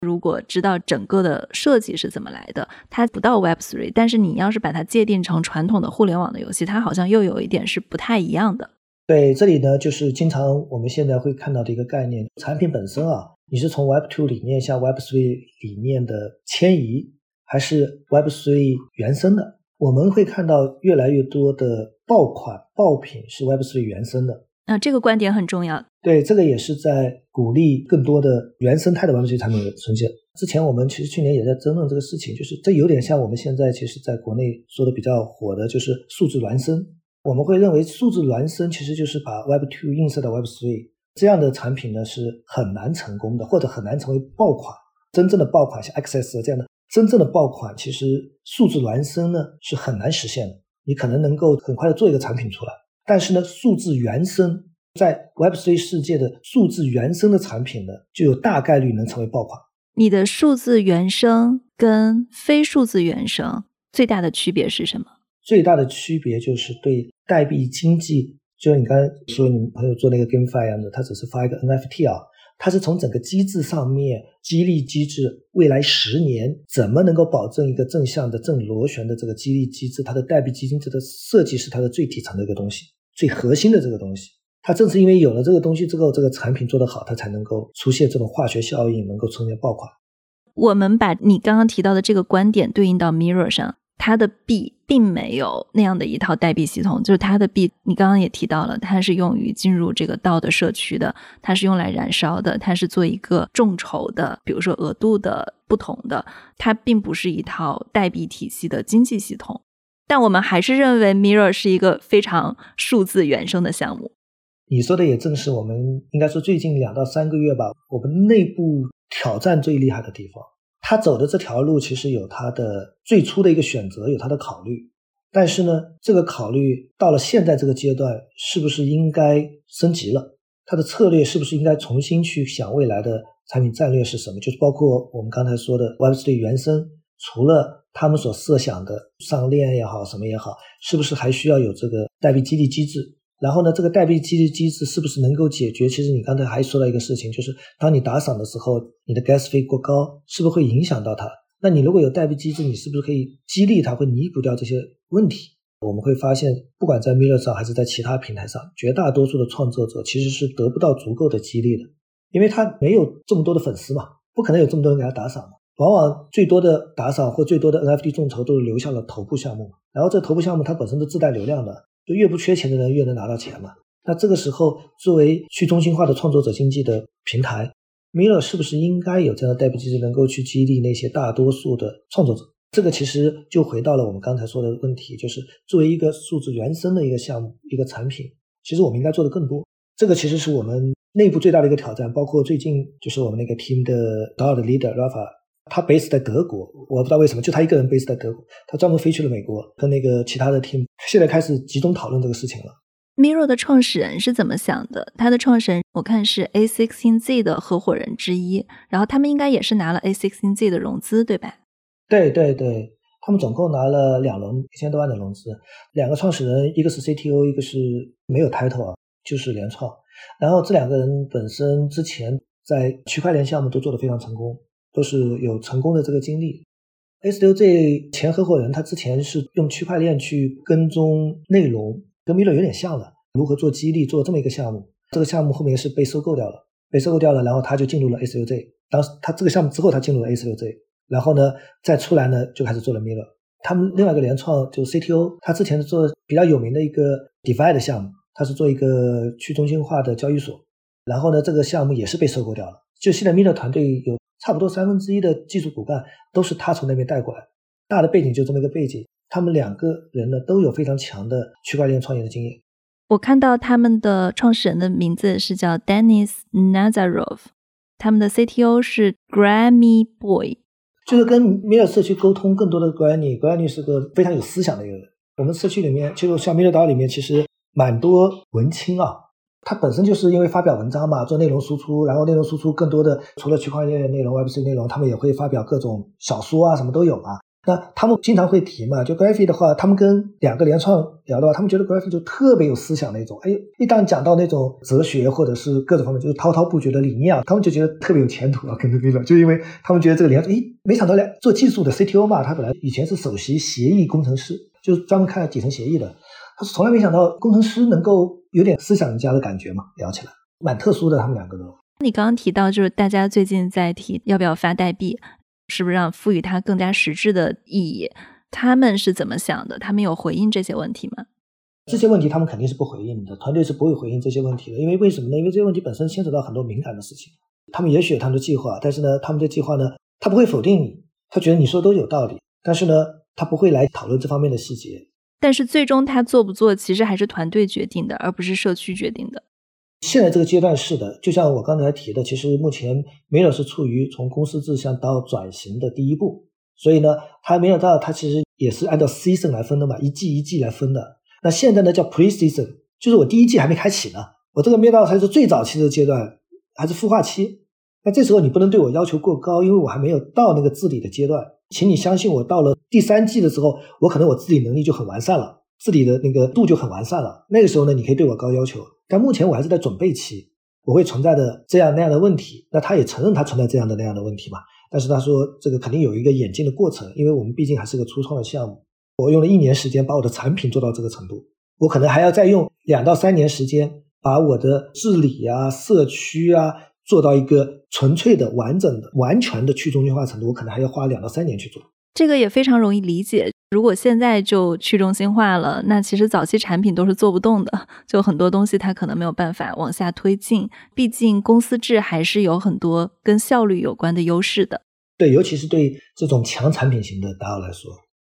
如果知道整个的设计是怎么来的，它不到 Web3，但是你要是把它界定成传统的互联网的游戏，它好像又有一点是不太一样的。对，这里呢就是经常我们现在会看到的一个概念，产品本身啊，你是从 Web Two 理念向 Web Three 理念的迁移，还是 Web Three 原生的？我们会看到越来越多的爆款爆品是 Web Three 原生的。那这个观点很重要。对，这个也是在鼓励更多的原生态的 Web Three 产品的出现。之前我们其实去年也在争论这个事情，就是这有点像我们现在其实在国内说的比较火的，就是数字孪生。我们会认为数字孪生其实就是把 Web Two 映射到 Web Three 这样的产品呢是很难成功的，或者很难成为爆款。真正的爆款像 Access 这样的真正的爆款，其实数字孪生呢是很难实现的。你可能能够很快的做一个产品出来，但是呢，数字原生在 Web Three 世界的数字原生的产品呢，就有大概率能成为爆款。你的数字原生跟非数字原生最大的区别是什么？最大的区别就是对代币经济，就像你刚才说，你朋友做那个 GameFi 一样的，他只是发一个 NFT 啊，他是从整个机制上面激励机制，未来十年怎么能够保证一个正向的正螺旋的这个激励机制，它的代币基金这个设计是它的最底层的一个东西，最核心的这个东西。它正是因为有了这个东西之后，这个产品做得好，它才能够出现这种化学效应，能够出现爆款。我们把你刚刚提到的这个观点对应到 Mirror 上。它的币并没有那样的一套代币系统，就是它的币，你刚刚也提到了，它是用于进入这个道的社区的，它是用来燃烧的，它是做一个众筹的，比如说额度的不同的，它并不是一套代币体系的经济系统。但我们还是认为 Mirror 是一个非常数字原生的项目。你说的也正是我们应该说最近两到三个月吧，我们内部挑战最厉害的地方。他走的这条路其实有他的最初的一个选择，有他的考虑，但是呢，这个考虑到了现在这个阶段，是不是应该升级了？他的策略是不是应该重新去想未来的产品战略是什么？就是包括我们刚才说的 Web3 原生，除了他们所设想的上链也好，什么也好，是不是还需要有这个代币激励机制？然后呢，这个代币激励机制是不是能够解决？其实你刚才还说到一个事情，就是当你打赏的时候，你的 gas 费过高，是不是会影响到它？那你如果有代币机制，你是不是可以激励它，会弥补掉这些问题？我们会发现，不管在 Miller 上还是在其他平台上，绝大多数的创作者其实是得不到足够的激励的，因为他没有这么多的粉丝嘛，不可能有这么多人给他打赏嘛。往往最多的打赏或最多的 NFT 众筹都是流向了头部项目，然后这头部项目它本身都自带流量的。就越不缺钱的人越能拿到钱嘛？那这个时候，作为去中心化的创作者经济的平台，Miller 是不是应该有这样的代币机制，能够去激励那些大多数的创作者？这个其实就回到了我们刚才说的问题，就是作为一个数字原生的一个项目、一个产品，其实我们应该做的更多。这个其实是我们内部最大的一个挑战，包括最近就是我们那个 team 的 DAO 的 leader Rafa，他 base 在德国，我不知道为什么，就他一个人 base 在德国，他专门飞去了美国，跟那个其他的 team 现在开始集中讨论这个事情了。Miro 的创始人是怎么想的？他的创始人我看是 A16Z 的合伙人之一，然后他们应该也是拿了 A16Z 的融资，对吧？对对对，他们总共拿了两轮一千多万的融资，两个创始人，一个是 CTO，一个是没有 title 啊，就是联创。然后这两个人本身之前在区块链项目都做得非常成功，都是有成功的这个经历。A16Z 前合伙人他之前是用区块链去跟踪内容。跟 Miro 有点像的，如何做激励，做这么一个项目。这个项目后面是被收购掉了，被收购掉了，然后他就进入了 A16Z。当时他这个项目之后，他进入了 A16Z，然后呢，再出来呢，就开始做了 Miro。他们另外一个联创就 CTO，他之前是做比较有名的一个 DeFi 的项目，他是做一个去中心化的交易所。然后呢，这个项目也是被收购掉了。就现在 Miro 团队有差不多三分之一的技术骨干都是他从那边带过来，大的背景就这么一个背景。他们两个人呢都有非常强的区块链创业的经验。我看到他们的创始人的名字是叫 Dennis Nazarov，他们的 CTO 是 Grammy Boy，就是跟米尔社区沟通更多的 Grammy，Grammy 是个非常有思想的一个人。我们社区里面，就像米尔岛里面，其实蛮多文青啊。他本身就是因为发表文章嘛，做内容输出，然后内容输出更多的除了区块链内容、Web3 内容，他们也会发表各种小说啊，什么都有嘛。那他们经常会提嘛，就 Graphy 的话，他们跟两个联创聊的话，他们觉得 Graphy 就特别有思想那种。哎，一旦讲到那种哲学或者是各种方面，就是滔滔不绝的理念啊，他们就觉得特别有前途啊，跟这个，就因为他们觉得这个联，哎，没想到来做技术的 CTO 嘛，他本来以前是首席协议工程师，就是专门看底层协议的，他是从来没想到工程师能够有点思想家的感觉嘛，聊起来蛮特殊的，他们两个都。你刚刚提到，就是大家最近在提要不要发代币。是不是让赋予它更加实质的意义？他们是怎么想的？他们有回应这些问题吗？这些问题他们肯定是不回应的，团队是不会回应这些问题的。因为为什么呢？因为这些问题本身牵扯到很多敏感的事情。他们也许有他们的计划，但是呢，他们的计划呢，他不会否定你，他觉得你说的都有道理，但是呢，他不会来讨论这方面的细节。但是最终他做不做，其实还是团队决定的，而不是社区决定的。现在这个阶段是的，就像我刚才提的，其实目前梅尔是处于从公司制向到转型的第一步，所以呢，他没有到它其实也是按照 season 来分的嘛，一季一季来分的。那现在呢叫 pre season，就是我第一季还没开启呢，我这个面到才是最早期的阶段，还是孵化期。那这时候你不能对我要求过高，因为我还没有到那个治理的阶段。请你相信我，到了第三季的时候，我可能我自理能力就很完善了，治理的那个度就很完善了。那个时候呢，你可以对我高要求。但目前我还是在准备期，我会存在的这样那样的问题。那他也承认他存在这样的那样的问题嘛？但是他说这个肯定有一个演进的过程，因为我们毕竟还是个初创的项目。我用了一年时间把我的产品做到这个程度，我可能还要再用两到三年时间把我的治理啊、社区啊做到一个纯粹的、完整的、完全的去中心化程度，我可能还要花两到三年去做。这个也非常容易理解。如果现在就去中心化了，那其实早期产品都是做不动的，就很多东西它可能没有办法往下推进。毕竟公司制还是有很多跟效率有关的优势的。对，尤其是对这种强产品型的 DAO 来说，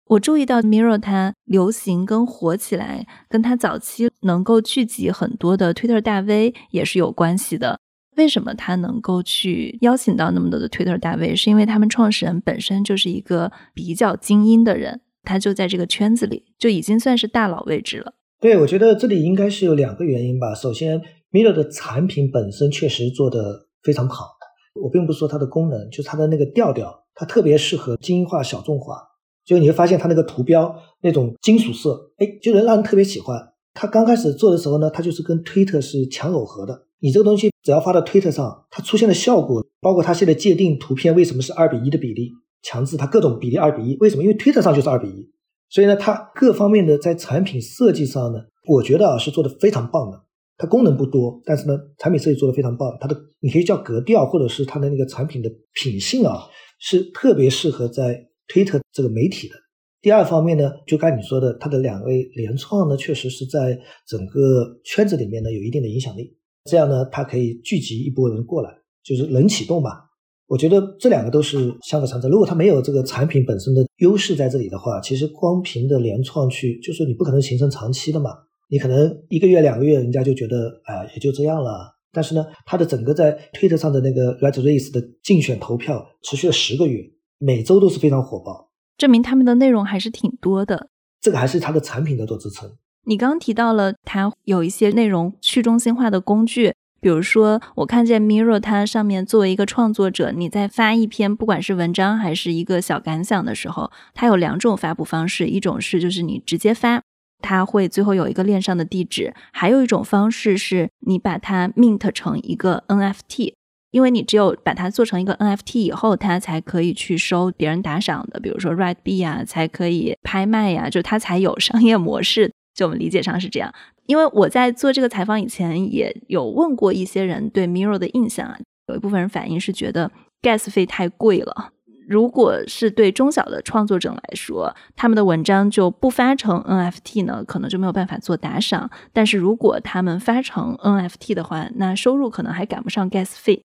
我注意到 Miro 它流行跟火起来，跟它早期能够聚集很多的 Twitter 大 V 也是有关系的。为什么他能够去邀请到那么多的 Twitter 大 V？是因为他们创始人本身就是一个比较精英的人，他就在这个圈子里就已经算是大佬位置了。对，我觉得这里应该是有两个原因吧。首先，Miller 的产品本身确实做的非常好。我并不是说它的功能，就是它的那个调调，它特别适合精英化、小众化。就你会发现它那个图标那种金属色，哎，就能让人特别喜欢。他刚开始做的时候呢，他就是跟 Twitter 是强耦合的。你这个东西只要发到推特上，它出现的效果，包括它现在界定图片为什么是二比一的比例，强制它各种比例二比一，为什么？因为推特上就是二比一，所以呢，它各方面的在产品设计上呢，我觉得啊是做的非常棒的。它功能不多，但是呢，产品设计做的非常棒。它的你可以叫格调，或者是它的那个产品的品性啊，是特别适合在推特这个媒体的。第二方面呢，就刚你说的，它的两位联创呢，确实是在整个圈子里面呢有一定的影响力。这样呢，它可以聚集一波人过来，就是冷启动吧。我觉得这两个都是相辅相成。如果它没有这个产品本身的优势在这里的话，其实光凭的联创去，就是你不可能形成长期的嘛。你可能一个月两个月，人家就觉得，哎，也就这样了。但是呢，它的整个在推特上的那个 Red Race 的竞选投票持续了十个月，每周都是非常火爆，证明他们的内容还是挺多的。这个还是它的产品在做支撑。你刚提到了它有一些内容去中心化的工具，比如说我看见 Mirror 它上面作为一个创作者，你在发一篇不管是文章还是一个小感想的时候，它有两种发布方式，一种是就是你直接发。它会最后有一个链上的地址，还有一种方式是你把它 mint 成一个 NFT，因为你只有把它做成一个 NFT 以后，它才可以去收别人打赏的，比如说 Red B 呀，才可以拍卖呀，就它才有商业模式。就我们理解上是这样。因为我在做这个采访以前，也有问过一些人对 Mirror 的印象啊，有一部分人反映是觉得 gas 费太贵了。如果是对中小的创作者来说，他们的文章就不发成 NFT 呢，可能就没有办法做打赏。但是如果他们发成 NFT 的话，那收入可能还赶不上 gas 费。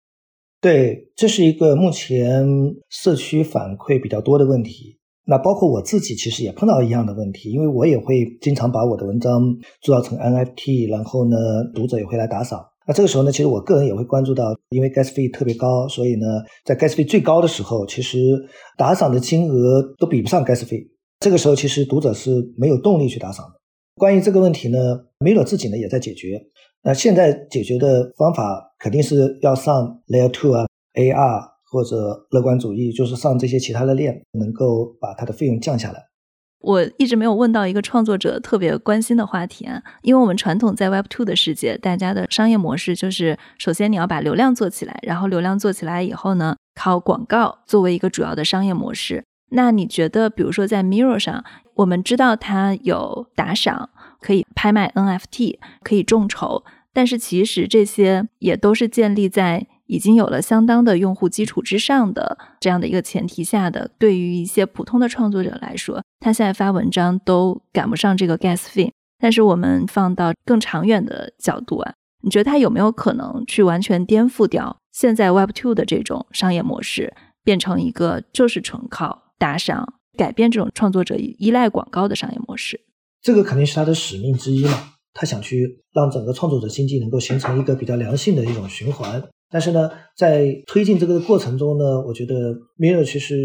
对，这是一个目前社区反馈比较多的问题。那包括我自己其实也碰到一样的问题，因为我也会经常把我的文章做到成 NFT，然后呢，读者也会来打赏。那这个时候呢，其实我个人也会关注到，因为 gas 费特别高，所以呢，在 gas 费最高的时候，其实打赏的金额都比不上 gas 费。这个时候，其实读者是没有动力去打赏的。关于这个问题呢，Miro 自己呢也在解决。那现在解决的方法肯定是要上 Layer Two 啊，AR 或者乐观主义，就是上这些其他的链，能够把它的费用降下来。我一直没有问到一个创作者特别关心的话题啊，因为我们传统在 Web Two 的世界，大家的商业模式就是，首先你要把流量做起来，然后流量做起来以后呢，靠广告作为一个主要的商业模式。那你觉得，比如说在 Mirror 上，我们知道它有打赏，可以拍卖 NFT，可以众筹，但是其实这些也都是建立在。已经有了相当的用户基础之上的这样的一个前提下的，对于一些普通的创作者来说，他现在发文章都赶不上这个 gas fee。但是我们放到更长远的角度啊，你觉得他有没有可能去完全颠覆掉现在 Web Two 的这种商业模式，变成一个就是纯靠打赏，改变这种创作者依赖广告的商业模式？这个肯定是他的使命之一嘛，他想去让整个创作者经济能够形成一个比较良性的一种循环。但是呢，在推进这个过程中呢，我觉得 Mirror 其实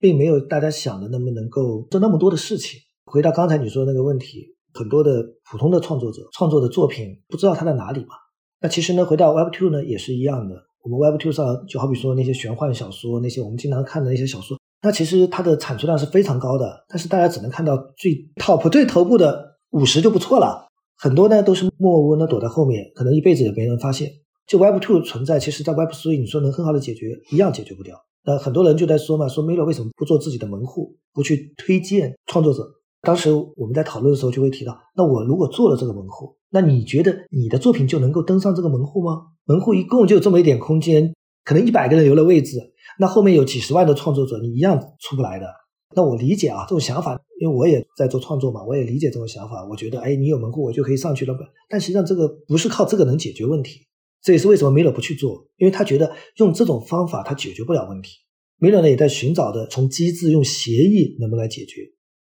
并没有大家想的那么能够做那么多的事情。回到刚才你说的那个问题，很多的普通的创作者创作的作品不知道它在哪里嘛？那其实呢，回到 Web Two 呢也是一样的。我们 Web Two 上就好比说那些玄幻小说，那些我们经常看的那些小说，那其实它的产出量是非常高的，但是大家只能看到最 top 最头部的五十就不错了。很多呢都是默默无闻的躲在后面，可能一辈子也没人发现。就 Web Two 存在，其实，在 Web Three 你说能很好的解决，一样解决不掉。那很多人就在说嘛，说 Miro 为什么不做自己的门户，不去推荐创作者？当时我们在讨论的时候就会提到，那我如果做了这个门户，那你觉得你的作品就能够登上这个门户吗？门户一共就这么一点空间，可能一百个人留了位置，那后面有几十万的创作者，你一样出不来的。那我理解啊，这种想法，因为我也在做创作嘛，我也理解这种想法。我觉得，哎，你有门户，我就可以上去了。但实际上，这个不是靠这个能解决问题。这也是为什么米勒不去做，因为他觉得用这种方法他解决不了问题。米勒呢也在寻找的从机制用协议能不能来解决。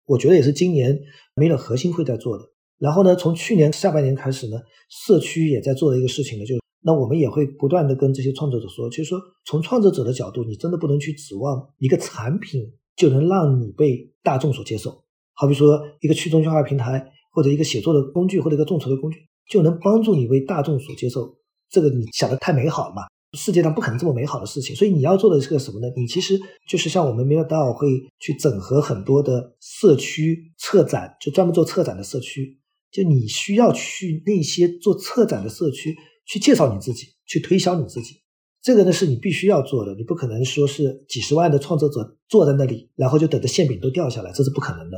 我觉得也是今年米勒核心会在做的。然后呢，从去年下半年开始呢，社区也在做的一个事情呢，就是那我们也会不断的跟这些创作者说，就是说从创作者的角度，你真的不能去指望一个产品就能让你被大众所接受。好比说一个去中心化平台或者一个写作的工具或者一个众筹的工具，就能帮助你为大众所接受。这个你想的太美好了嘛？世界上不可能这么美好的事情，所以你要做的是个什么呢？你其实就是像我们 m i r d a 会去整合很多的社区策展，就专门做策展的社区。就你需要去那些做策展的社区去介绍你自己，去推销你自己。这个呢是你必须要做的，你不可能说是几十万的创作者坐在那里，然后就等着馅饼都掉下来，这是不可能的。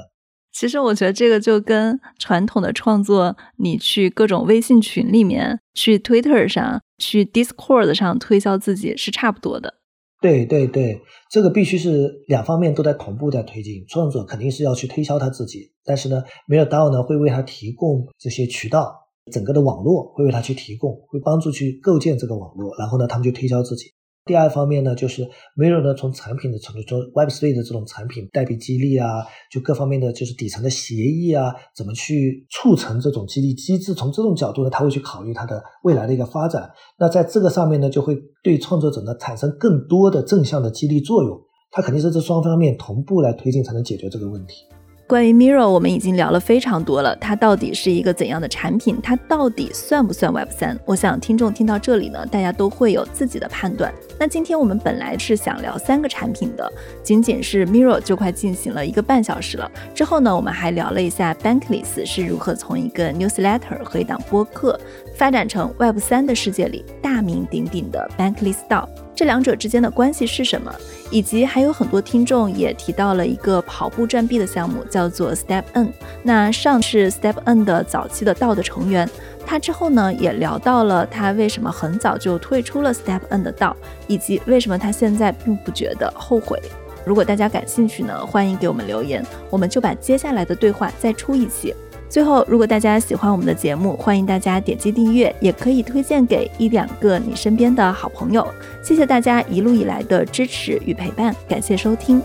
其实我觉得这个就跟传统的创作，你去各种微信群里面、去 Twitter 上、去 Discord 上推销自己是差不多的。对对对，这个必须是两方面都在同步在推进。创作者肯定是要去推销他自己，但是呢，没有 DAO 呢会为他提供这些渠道，整个的网络会为他去提供，会帮助去构建这个网络，然后呢，他们就推销自己。第二方面呢，就是 Mirror 呢从产品的程度中，Web3 的这种产品代币激励啊，就各方面的就是底层的协议啊，怎么去促成这种激励机制，从这种角度呢，他会去考虑它的未来的一个发展。那在这个上面呢，就会对创作者呢产生更多的正向的激励作用。它肯定是这双方面同步来推进，才能解决这个问题。关于 Mirror，我们已经聊了非常多了。它到底是一个怎样的产品？它到底算不算 Web 三？我想听众听到这里呢，大家都会有自己的判断。那今天我们本来是想聊三个产品的，仅仅是 Mirror 就快进行了一个半小时了。之后呢，我们还聊了一下 Bankless 是如何从一个 newsletter 和一档播客发展成 Web 三的世界里大名鼎鼎的 Bankless DAO。这两者之间的关系是什么？以及还有很多听众也提到了一个跑步赚币的项目，叫做 Step N。那上是 Step N 的早期的道的成员，他之后呢也聊到了他为什么很早就退出了 Step N 的道，以及为什么他现在并不觉得后悔。如果大家感兴趣呢，欢迎给我们留言，我们就把接下来的对话再出一期。最后，如果大家喜欢我们的节目，欢迎大家点击订阅，也可以推荐给一两个你身边的好朋友。谢谢大家一路以来的支持与陪伴，感谢收听。